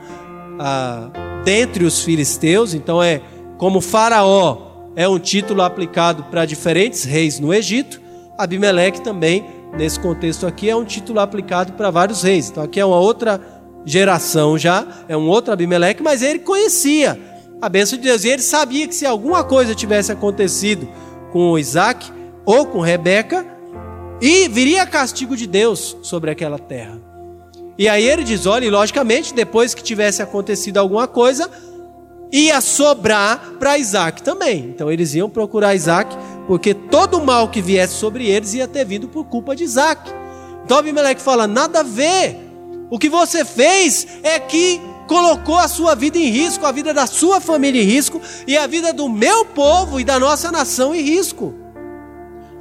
ah, dentre os filisteus. Então é como Faraó é um título aplicado para diferentes reis no Egito. Abimeleque também, nesse contexto aqui, é um título aplicado para vários reis. Então aqui é uma outra geração já, é um outro Abimeleque, mas ele conhecia a bênção de Deus. E ele sabia que se alguma coisa tivesse acontecido com Isaac ou com Rebeca, e viria castigo de Deus sobre aquela terra. E aí ele diz: olha, e logicamente, depois que tivesse acontecido alguma coisa, ia sobrar para Isaac também. Então eles iam procurar Isaac, porque todo o mal que viesse sobre eles ia ter vindo por culpa de Isaac. Então Abimeleque fala: nada a ver. O que você fez é que colocou a sua vida em risco, a vida da sua família em risco e a vida do meu povo e da nossa nação em risco.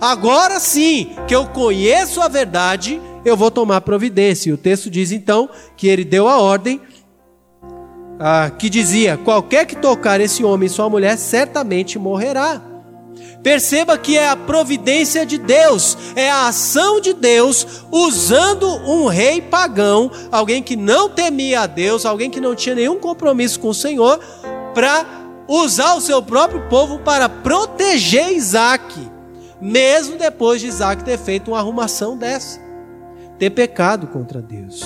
Agora sim que eu conheço a verdade, eu vou tomar providência. E o texto diz então que ele deu a ordem ah, que dizia: qualquer que tocar esse homem e sua mulher certamente morrerá. Perceba que é a providência de Deus, é a ação de Deus usando um rei pagão, alguém que não temia a Deus, alguém que não tinha nenhum compromisso com o Senhor, para usar o seu próprio povo para proteger Isaac, mesmo depois de Isaac ter feito uma arrumação dessa, ter pecado contra Deus.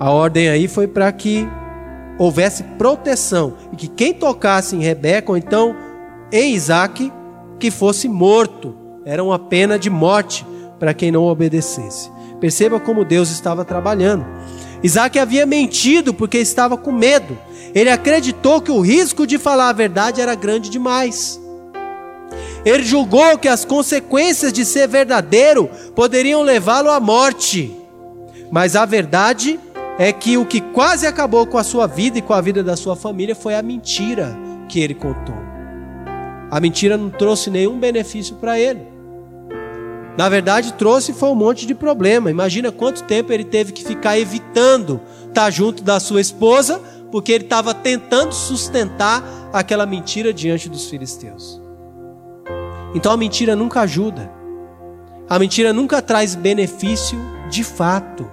A ordem aí foi para que houvesse proteção e que quem tocasse em Rebeca ou então em Isaac que fosse morto. Era uma pena de morte para quem não obedecesse. Perceba como Deus estava trabalhando. Isaac havia mentido porque estava com medo. Ele acreditou que o risco de falar a verdade era grande demais. Ele julgou que as consequências de ser verdadeiro poderiam levá-lo à morte. Mas a verdade é que o que quase acabou com a sua vida e com a vida da sua família foi a mentira que ele contou. A mentira não trouxe nenhum benefício para ele. Na verdade, trouxe foi um monte de problema. Imagina quanto tempo ele teve que ficar evitando estar junto da sua esposa, porque ele estava tentando sustentar aquela mentira diante dos filisteus. Então a mentira nunca ajuda. A mentira nunca traz benefício de fato.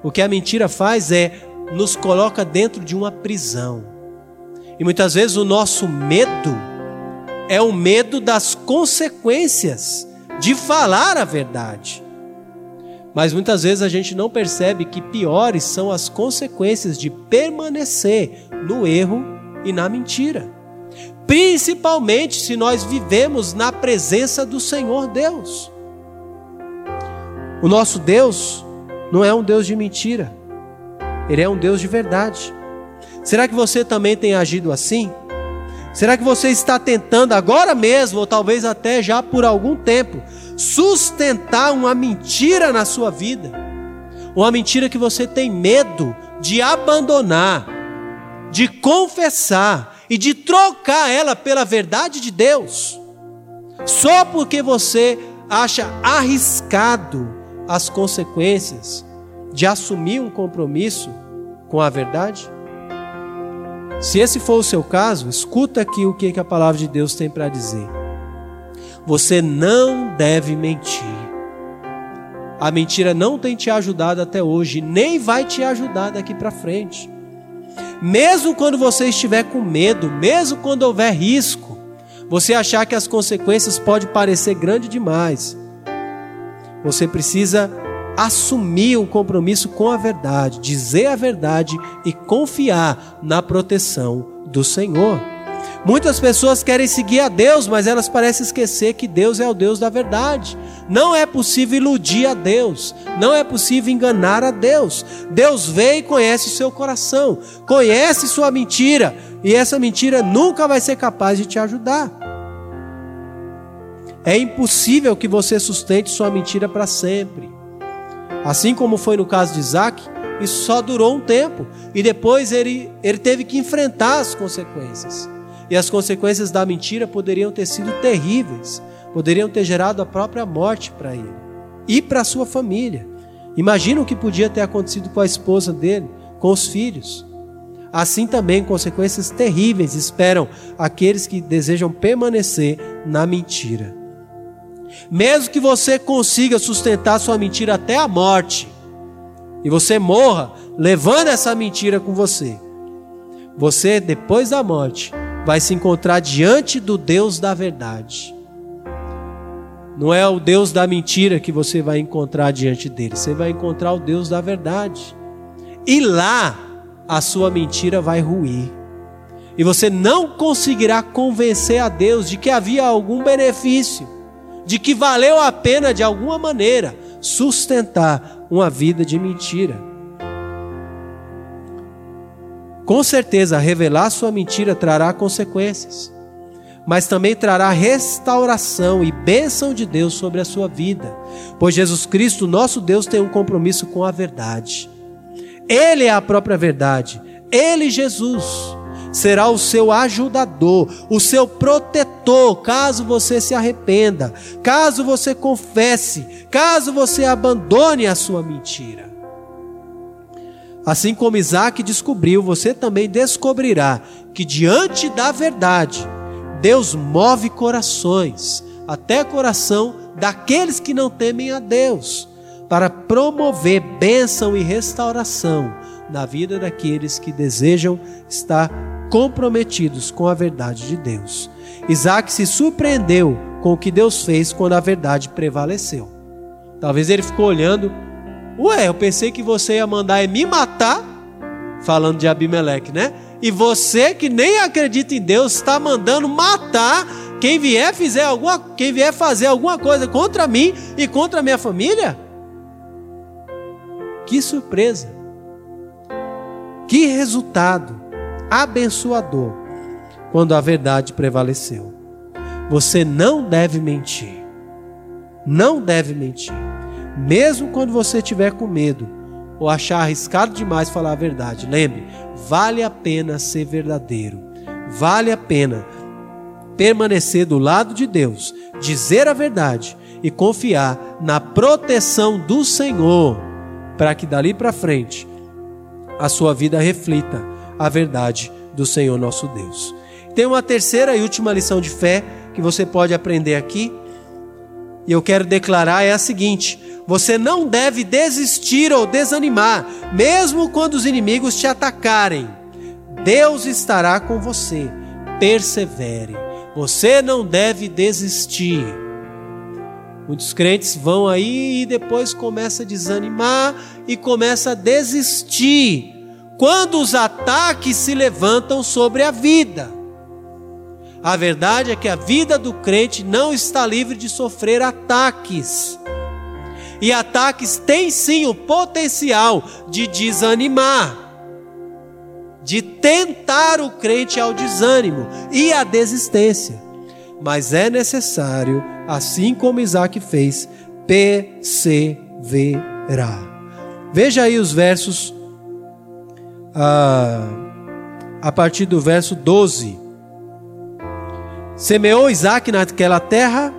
O que a mentira faz é nos coloca dentro de uma prisão. E muitas vezes o nosso medo é o medo das consequências de falar a verdade. Mas muitas vezes a gente não percebe que piores são as consequências de permanecer no erro e na mentira. Principalmente se nós vivemos na presença do Senhor Deus. O nosso Deus não é um Deus de mentira, ele é um Deus de verdade. Será que você também tem agido assim? Será que você está tentando agora mesmo, ou talvez até já por algum tempo, sustentar uma mentira na sua vida? Uma mentira que você tem medo de abandonar, de confessar e de trocar ela pela verdade de Deus, só porque você acha arriscado as consequências de assumir um compromisso com a verdade? Se esse for o seu caso, escuta aqui o que a palavra de Deus tem para dizer. Você não deve mentir. A mentira não tem te ajudado até hoje, nem vai te ajudar daqui para frente. Mesmo quando você estiver com medo, mesmo quando houver risco, você achar que as consequências podem parecer grande demais, você precisa assumir um compromisso com a verdade, dizer a verdade e confiar na proteção do Senhor. Muitas pessoas querem seguir a Deus, mas elas parecem esquecer que Deus é o Deus da verdade. Não é possível iludir a Deus, não é possível enganar a Deus. Deus vê e conhece o seu coração, conhece sua mentira, e essa mentira nunca vai ser capaz de te ajudar. É impossível que você sustente sua mentira para sempre. Assim como foi no caso de Isaac, isso só durou um tempo e depois ele, ele teve que enfrentar as consequências. E as consequências da mentira poderiam ter sido terríveis, poderiam ter gerado a própria morte para ele e para sua família. Imagina o que podia ter acontecido com a esposa dele, com os filhos. Assim também consequências terríveis esperam aqueles que desejam permanecer na mentira. Mesmo que você consiga sustentar sua mentira até a morte, e você morra levando essa mentira com você, você, depois da morte, vai se encontrar diante do Deus da verdade. Não é o Deus da mentira que você vai encontrar diante dele, você vai encontrar o Deus da verdade. E lá a sua mentira vai ruir. E você não conseguirá convencer a Deus de que havia algum benefício de que valeu a pena de alguma maneira sustentar uma vida de mentira. Com certeza, revelar sua mentira trará consequências, mas também trará restauração e bênção de Deus sobre a sua vida, pois Jesus Cristo, nosso Deus, tem um compromisso com a verdade. Ele é a própria verdade. Ele, Jesus, será o seu ajudador, o seu protetor, caso você se arrependa, caso você confesse, caso você abandone a sua mentira. Assim como Isaac descobriu, você também descobrirá que diante da verdade, Deus move corações, até coração daqueles que não temem a Deus, para promover bênção e restauração na vida daqueles que desejam estar comprometidos com a verdade de Deus. Isaac se surpreendeu com o que Deus fez quando a verdade prevaleceu. Talvez ele ficou olhando Ué, eu pensei que você ia mandar me matar, falando de Abimeleque, né? E você que nem acredita em Deus está mandando matar quem vier fizer alguma, quem vier fazer alguma coisa contra mim e contra a minha família? Que surpresa! Que resultado abençoador quando a verdade prevaleceu. Você não deve mentir. Não deve mentir. Mesmo quando você estiver com medo ou achar arriscado demais falar a verdade, lembre, vale a pena ser verdadeiro. Vale a pena permanecer do lado de Deus, dizer a verdade e confiar na proteção do Senhor, para que dali para frente a sua vida reflita a verdade do Senhor nosso Deus. Tem uma terceira e última lição de fé que você pode aprender aqui, e eu quero declarar é a seguinte: você não deve desistir ou desanimar, mesmo quando os inimigos te atacarem. Deus estará com você. Persevere. Você não deve desistir. Muitos crentes vão aí e depois começa a desanimar e começa a desistir quando os ataques se levantam sobre a vida. A verdade é que a vida do crente não está livre de sofrer ataques. E ataques têm sim o potencial de desanimar, de tentar o crente ao desânimo e à desistência. Mas é necessário, assim como Isaac fez, perseverar. Veja aí os versos, a partir do verso 12. Semeou Isaac naquela terra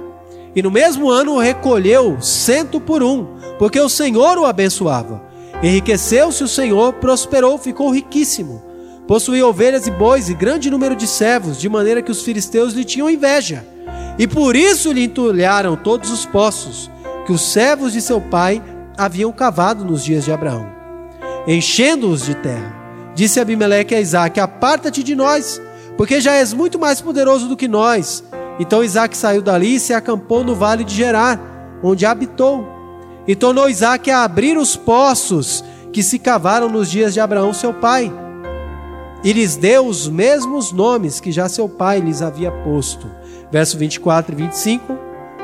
e no mesmo ano recolheu cento por um, porque o Senhor o abençoava. Enriqueceu-se o Senhor, prosperou, ficou riquíssimo. Possuía ovelhas e bois e grande número de servos, de maneira que os filisteus lhe tinham inveja. E por isso lhe entulharam todos os poços, que os servos de seu pai haviam cavado nos dias de Abraão, enchendo-os de terra. Disse Abimeleque a Isaac: Aparta-te de nós, porque já és muito mais poderoso do que nós. Então Isaac saiu dali e se acampou no vale de Gerar, onde habitou. E tornou Isaac a abrir os poços que se cavaram nos dias de Abraão, seu pai. E lhes deu os mesmos nomes que já seu pai lhes havia posto. Verso 24 e 25.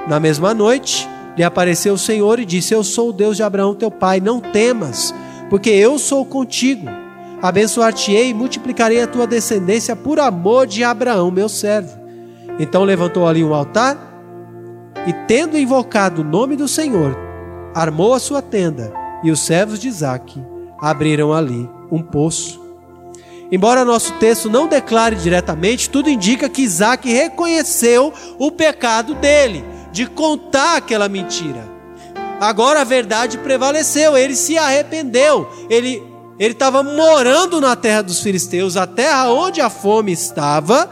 Na mesma noite, lhe apareceu o Senhor e disse: Eu sou o Deus de Abraão, teu pai, não temas, porque eu sou contigo. Abençoar-te-ei e multiplicarei a tua descendência por amor de Abraão, meu servo. Então levantou ali um altar e, tendo invocado o nome do Senhor, armou a sua tenda e os servos de Isaac abriram ali um poço. Embora nosso texto não declare diretamente, tudo indica que Isaac reconheceu o pecado dele, de contar aquela mentira. Agora a verdade prevaleceu, ele se arrependeu, ele ele estava morando na terra dos filisteus, a terra onde a fome estava,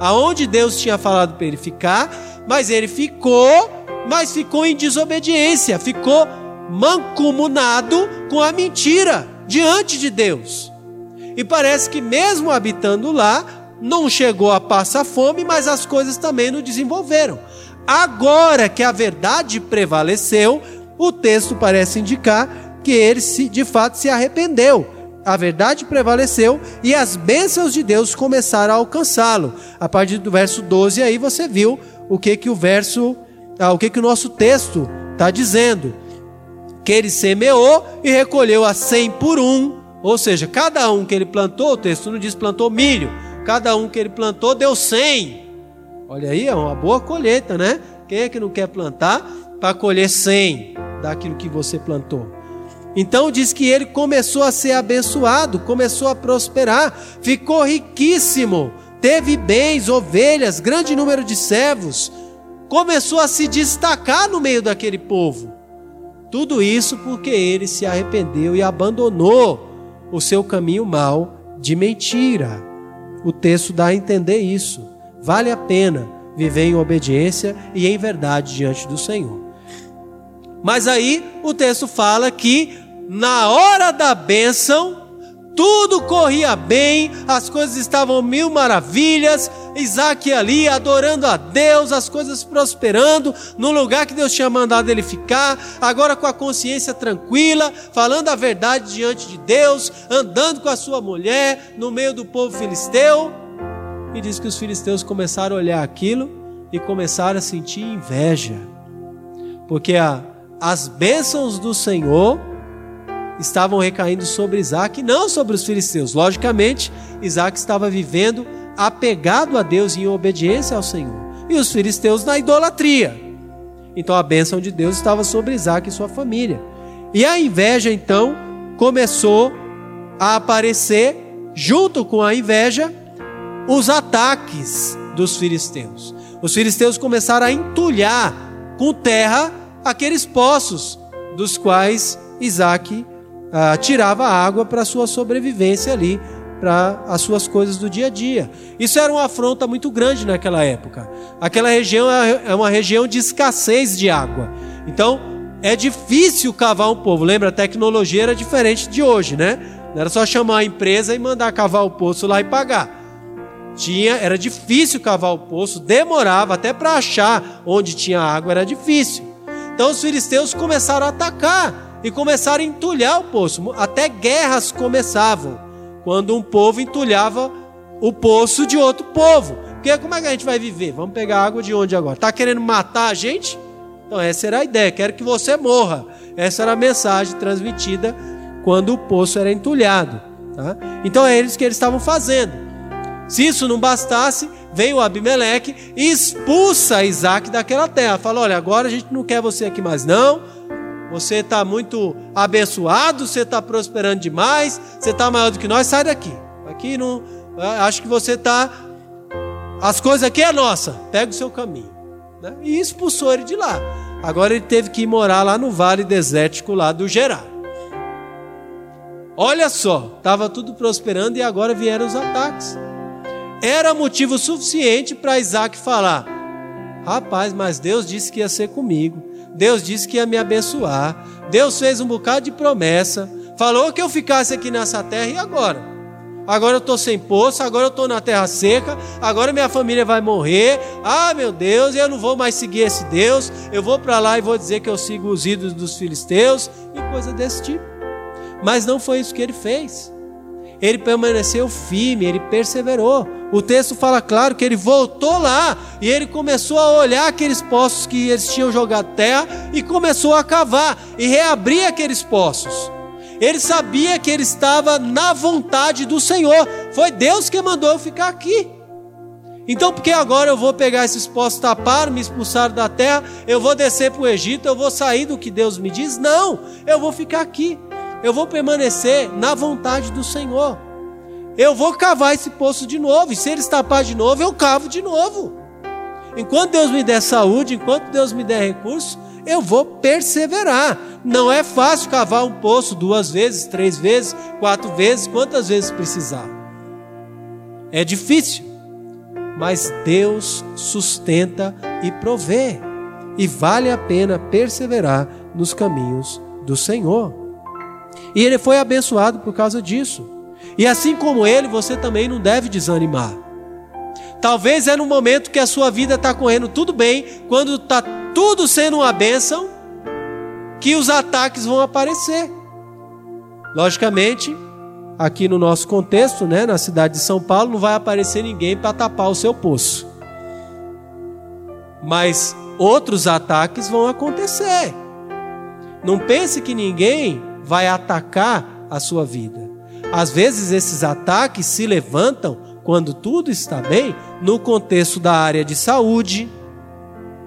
aonde Deus tinha falado para ele ficar, mas ele ficou, mas ficou em desobediência, ficou mancomunado com a mentira diante de Deus. E parece que mesmo habitando lá, não chegou a passar fome, mas as coisas também não desenvolveram. Agora que a verdade prevaleceu, o texto parece indicar que ele se, de fato se arrependeu a verdade prevaleceu e as bênçãos de Deus começaram a alcançá-lo. A partir do verso 12 aí você viu o que que o verso, ah, o que que o nosso texto está dizendo. Que ele semeou e recolheu a cem por um, ou seja, cada um que ele plantou, o texto não diz plantou milho, cada um que ele plantou deu cem. Olha aí, é uma boa colheita, né? Quem é que não quer plantar para colher cem daquilo que você plantou? Então diz que ele começou a ser abençoado, começou a prosperar, ficou riquíssimo, teve bens, ovelhas, grande número de servos, começou a se destacar no meio daquele povo. Tudo isso porque ele se arrependeu e abandonou o seu caminho mau de mentira. O texto dá a entender isso. Vale a pena viver em obediência e em verdade diante do Senhor. Mas aí o texto fala que na hora da bênção, tudo corria bem, as coisas estavam mil maravilhas, Isaac ali adorando a Deus, as coisas prosperando no lugar que Deus tinha mandado ele ficar, agora com a consciência tranquila, falando a verdade diante de Deus, andando com a sua mulher no meio do povo filisteu. E diz que os filisteus começaram a olhar aquilo e começaram a sentir inveja, porque a, as bênçãos do Senhor estavam recaindo sobre Isaac, não sobre os filisteus. Logicamente, Isaac estava vivendo apegado a Deus em obediência ao Senhor, e os filisteus na idolatria. Então a bênção de Deus estava sobre Isaac e sua família. E a inveja, então, começou a aparecer, junto com a inveja, os ataques dos filisteus. Os filisteus começaram a entulhar com terra aqueles poços dos quais Isaac ah, tirava água para a sua sobrevivência ali, para as suas coisas do dia a dia. Isso era uma afronta muito grande naquela época. Aquela região é, é uma região de escassez de água. Então, é difícil cavar um povo. Lembra, a tecnologia era diferente de hoje, né? Não era só chamar a empresa e mandar cavar o poço lá e pagar. Tinha, era difícil cavar o poço, demorava até para achar onde tinha água, era difícil. Então os filisteus começaram a atacar e começaram a entulhar o poço. Até guerras começavam quando um povo entulhava o poço de outro povo. Porque como é que a gente vai viver? Vamos pegar água de onde agora? Está querendo matar a gente? Então essa era a ideia. Quero que você morra. Essa era a mensagem transmitida quando o poço era entulhado. Tá? Então é eles que eles estavam fazendo. Se isso não bastasse, vem o Abimeleque e expulsa Isaac daquela terra. Fala: olha, agora a gente não quer você aqui mais, não você está muito abençoado, você está prosperando demais, você está maior do que nós, sai daqui. Aqui não. Acho que você está. As coisas aqui é nossa, pega o seu caminho. Né? E expulsou ele de lá. Agora ele teve que ir morar lá no vale desértico lá do Gerar. Olha só, estava tudo prosperando e agora vieram os ataques. Era motivo suficiente para Isaac falar: Rapaz, mas Deus disse que ia ser comigo. Deus disse que ia me abençoar. Deus fez um bocado de promessa. Falou que eu ficasse aqui nessa terra e agora? Agora eu estou sem poço, agora eu estou na terra seca, agora minha família vai morrer. Ah, meu Deus, eu não vou mais seguir esse Deus. Eu vou para lá e vou dizer que eu sigo os ídolos dos filisteus e coisa desse tipo. Mas não foi isso que ele fez. Ele permaneceu firme, ele perseverou. O texto fala claro que ele voltou lá e ele começou a olhar aqueles poços que eles tinham jogado terra e começou a cavar e reabrir aqueles poços. Ele sabia que ele estava na vontade do Senhor. Foi Deus que mandou eu ficar aqui. Então, porque agora eu vou pegar esses poços, tapar, me expulsar da terra, eu vou descer para o Egito, eu vou sair do que Deus me diz? Não, eu vou ficar aqui. Eu vou permanecer na vontade do Senhor eu vou cavar esse poço de novo. E se ele tapar de novo, eu cavo de novo. Enquanto Deus me der saúde, enquanto Deus me der recurso, eu vou perseverar. Não é fácil cavar um poço duas vezes, três vezes, quatro vezes, quantas vezes precisar. É difícil, mas Deus sustenta e provê, e vale a pena perseverar nos caminhos do Senhor. E ele foi abençoado por causa disso. E assim como ele, você também não deve desanimar. Talvez é no momento que a sua vida está correndo tudo bem, quando está tudo sendo uma bênção, que os ataques vão aparecer. Logicamente, aqui no nosso contexto, né, na cidade de São Paulo, não vai aparecer ninguém para tapar o seu poço. Mas outros ataques vão acontecer. Não pense que ninguém vai atacar a sua vida. Às vezes esses ataques se levantam quando tudo está bem, no contexto da área de saúde,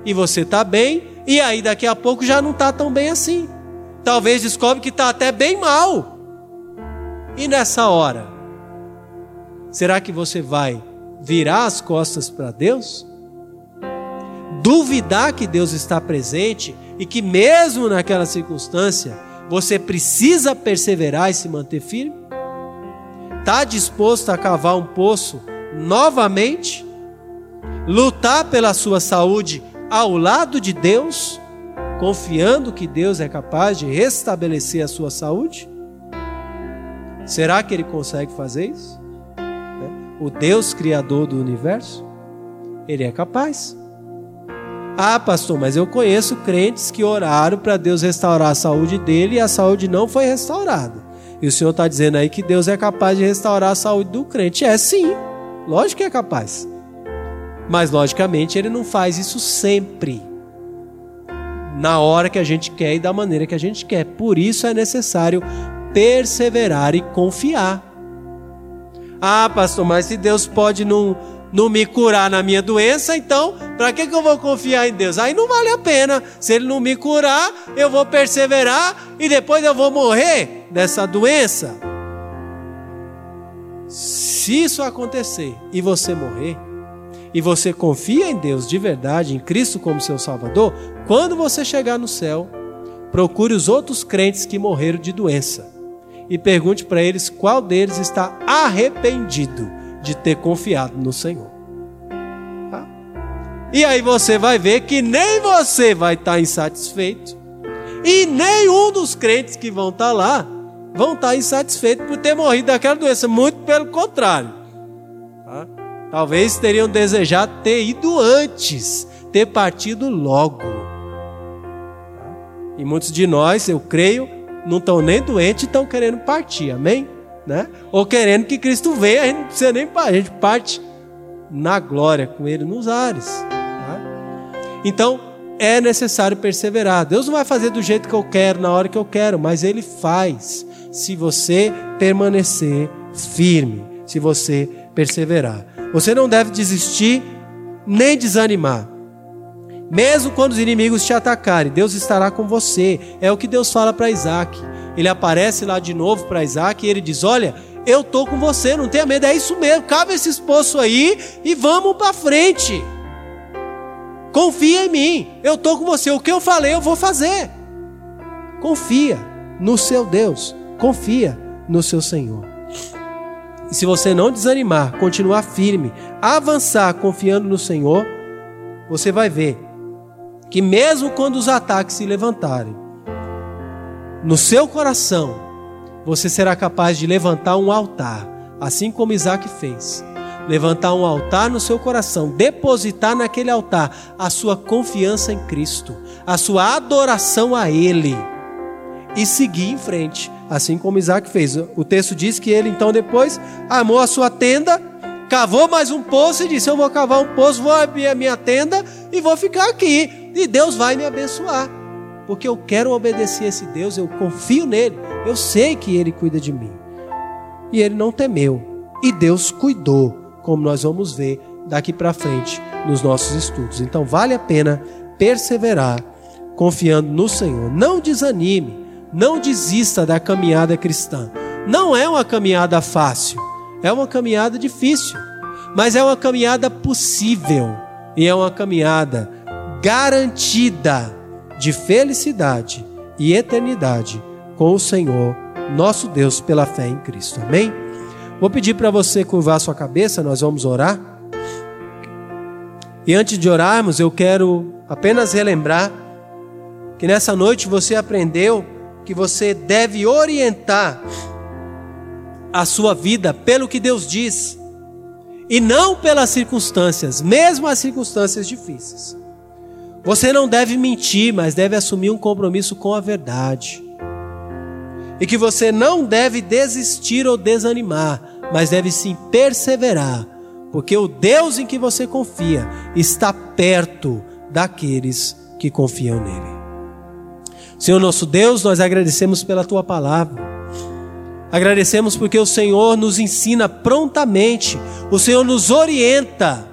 e você está bem, e aí daqui a pouco já não está tão bem assim. talvez descobre que está até bem mal. E nessa hora, será que você vai virar as costas para Deus? Duvidar que Deus está presente e que, mesmo naquela circunstância, você precisa perseverar e se manter firme? Está disposto a cavar um poço novamente? Lutar pela sua saúde ao lado de Deus, confiando que Deus é capaz de restabelecer a sua saúde? Será que ele consegue fazer isso? O Deus criador do universo? Ele é capaz. Ah, pastor, mas eu conheço crentes que oraram para Deus restaurar a saúde dele e a saúde não foi restaurada. E o senhor está dizendo aí que Deus é capaz de restaurar a saúde do crente. É sim, lógico que é capaz. Mas, logicamente, ele não faz isso sempre. Na hora que a gente quer e da maneira que a gente quer. Por isso é necessário perseverar e confiar. Ah, pastor, mas se Deus pode não não me curar na minha doença, então para que, que eu vou confiar em Deus? Aí não vale a pena. Se Ele não me curar, eu vou perseverar e depois eu vou morrer dessa doença. Se isso acontecer e você morrer, e você confia em Deus de verdade, em Cristo como seu Salvador, quando você chegar no céu, procure os outros crentes que morreram de doença e pergunte para eles qual deles está arrependido de ter confiado no Senhor. Tá? E aí você vai ver que nem você vai estar tá insatisfeito, e nenhum dos crentes que vão estar tá lá vão estar tá insatisfeitos por ter morrido daquela doença, muito pelo contrário. Tá? Talvez teriam desejado ter ido antes, ter partido logo. Tá? E muitos de nós, eu creio, não estão nem doentes e estão querendo partir, amém? Né? Ou querendo que Cristo venha, a gente não precisa nem a gente parte na glória com Ele nos ares. Tá? Então é necessário perseverar. Deus não vai fazer do jeito que eu quero, na hora que eu quero, mas Ele faz se você permanecer firme, se você perseverar. Você não deve desistir nem desanimar. Mesmo quando os inimigos te atacarem, Deus estará com você. É o que Deus fala para Isaac ele aparece lá de novo para Isaac e ele diz: Olha, eu tô com você, não tenha medo, é isso mesmo, cabe esse poço aí e vamos para frente. Confia em mim, eu tô com você, o que eu falei eu vou fazer. Confia no seu Deus, confia no seu Senhor. E se você não desanimar, continuar firme, avançar confiando no Senhor, você vai ver que mesmo quando os ataques se levantarem, no seu coração, você será capaz de levantar um altar, assim como Isaac fez. Levantar um altar no seu coração, depositar naquele altar a sua confiança em Cristo, a sua adoração a Ele e seguir em frente, assim como Isaac fez. O texto diz que ele então depois armou a sua tenda, cavou mais um poço e disse: Eu vou cavar um poço, vou abrir a minha tenda e vou ficar aqui, e Deus vai me abençoar porque eu quero obedecer a esse Deus, eu confio nele, eu sei que ele cuida de mim. E ele não temeu, e Deus cuidou, como nós vamos ver daqui para frente nos nossos estudos. Então vale a pena perseverar confiando no Senhor. Não desanime, não desista da caminhada cristã. Não é uma caminhada fácil, é uma caminhada difícil, mas é uma caminhada possível e é uma caminhada garantida de felicidade e eternidade com o Senhor, nosso Deus, pela fé em Cristo. Amém? Vou pedir para você curvar sua cabeça, nós vamos orar. E antes de orarmos, eu quero apenas relembrar que nessa noite você aprendeu que você deve orientar a sua vida pelo que Deus diz e não pelas circunstâncias, mesmo as circunstâncias difíceis. Você não deve mentir, mas deve assumir um compromisso com a verdade. E que você não deve desistir ou desanimar, mas deve sim perseverar, porque o Deus em que você confia está perto daqueles que confiam nele. Senhor nosso Deus, nós agradecemos pela tua palavra. Agradecemos porque o Senhor nos ensina prontamente, o Senhor nos orienta.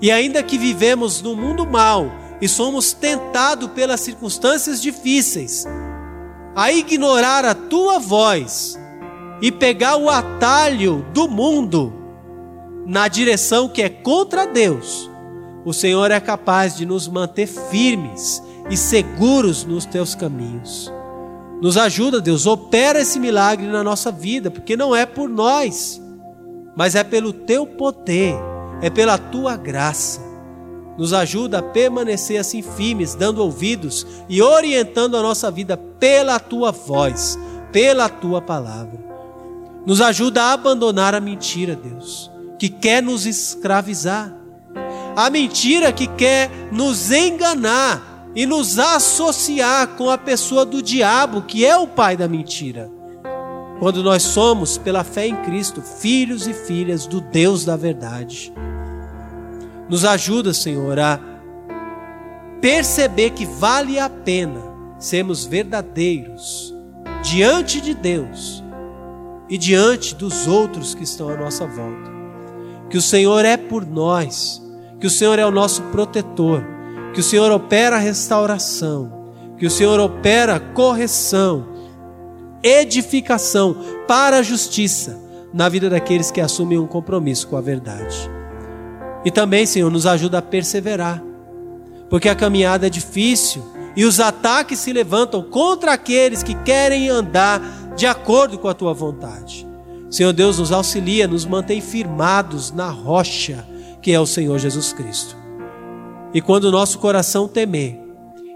E ainda que vivemos no mundo mal, e somos tentados pelas circunstâncias difíceis, a ignorar a tua voz e pegar o atalho do mundo na direção que é contra Deus, o Senhor é capaz de nos manter firmes e seguros nos teus caminhos. Nos ajuda, Deus, opera esse milagre na nossa vida, porque não é por nós, mas é pelo teu poder, é pela tua graça. Nos ajuda a permanecer assim firmes, dando ouvidos e orientando a nossa vida pela tua voz, pela tua palavra. Nos ajuda a abandonar a mentira, Deus, que quer nos escravizar. A mentira que quer nos enganar e nos associar com a pessoa do diabo, que é o pai da mentira. Quando nós somos, pela fé em Cristo, filhos e filhas do Deus da verdade. Nos ajuda, Senhor, a perceber que vale a pena sermos verdadeiros diante de Deus e diante dos outros que estão à nossa volta. Que o Senhor é por nós, que o Senhor é o nosso protetor, que o Senhor opera restauração, que o Senhor opera correção, edificação para a justiça na vida daqueles que assumem um compromisso com a verdade. E também, Senhor, nos ajuda a perseverar, porque a caminhada é difícil e os ataques se levantam contra aqueles que querem andar de acordo com a tua vontade. Senhor Deus, nos auxilia, nos mantém firmados na rocha que é o Senhor Jesus Cristo. E quando o nosso coração temer,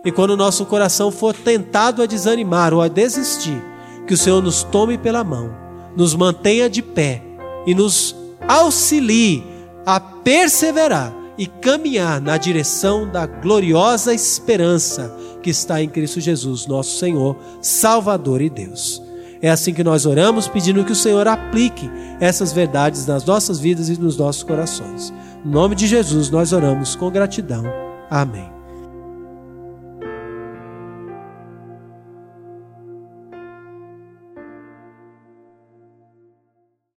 e quando o nosso coração for tentado a desanimar ou a desistir, que o Senhor nos tome pela mão, nos mantenha de pé e nos auxilie a perseverar e caminhar na direção da gloriosa esperança que está em Cristo Jesus, nosso Senhor, Salvador e Deus. É assim que nós oramos, pedindo que o Senhor aplique essas verdades nas nossas vidas e nos nossos corações. Em nome de Jesus, nós oramos com gratidão. Amém.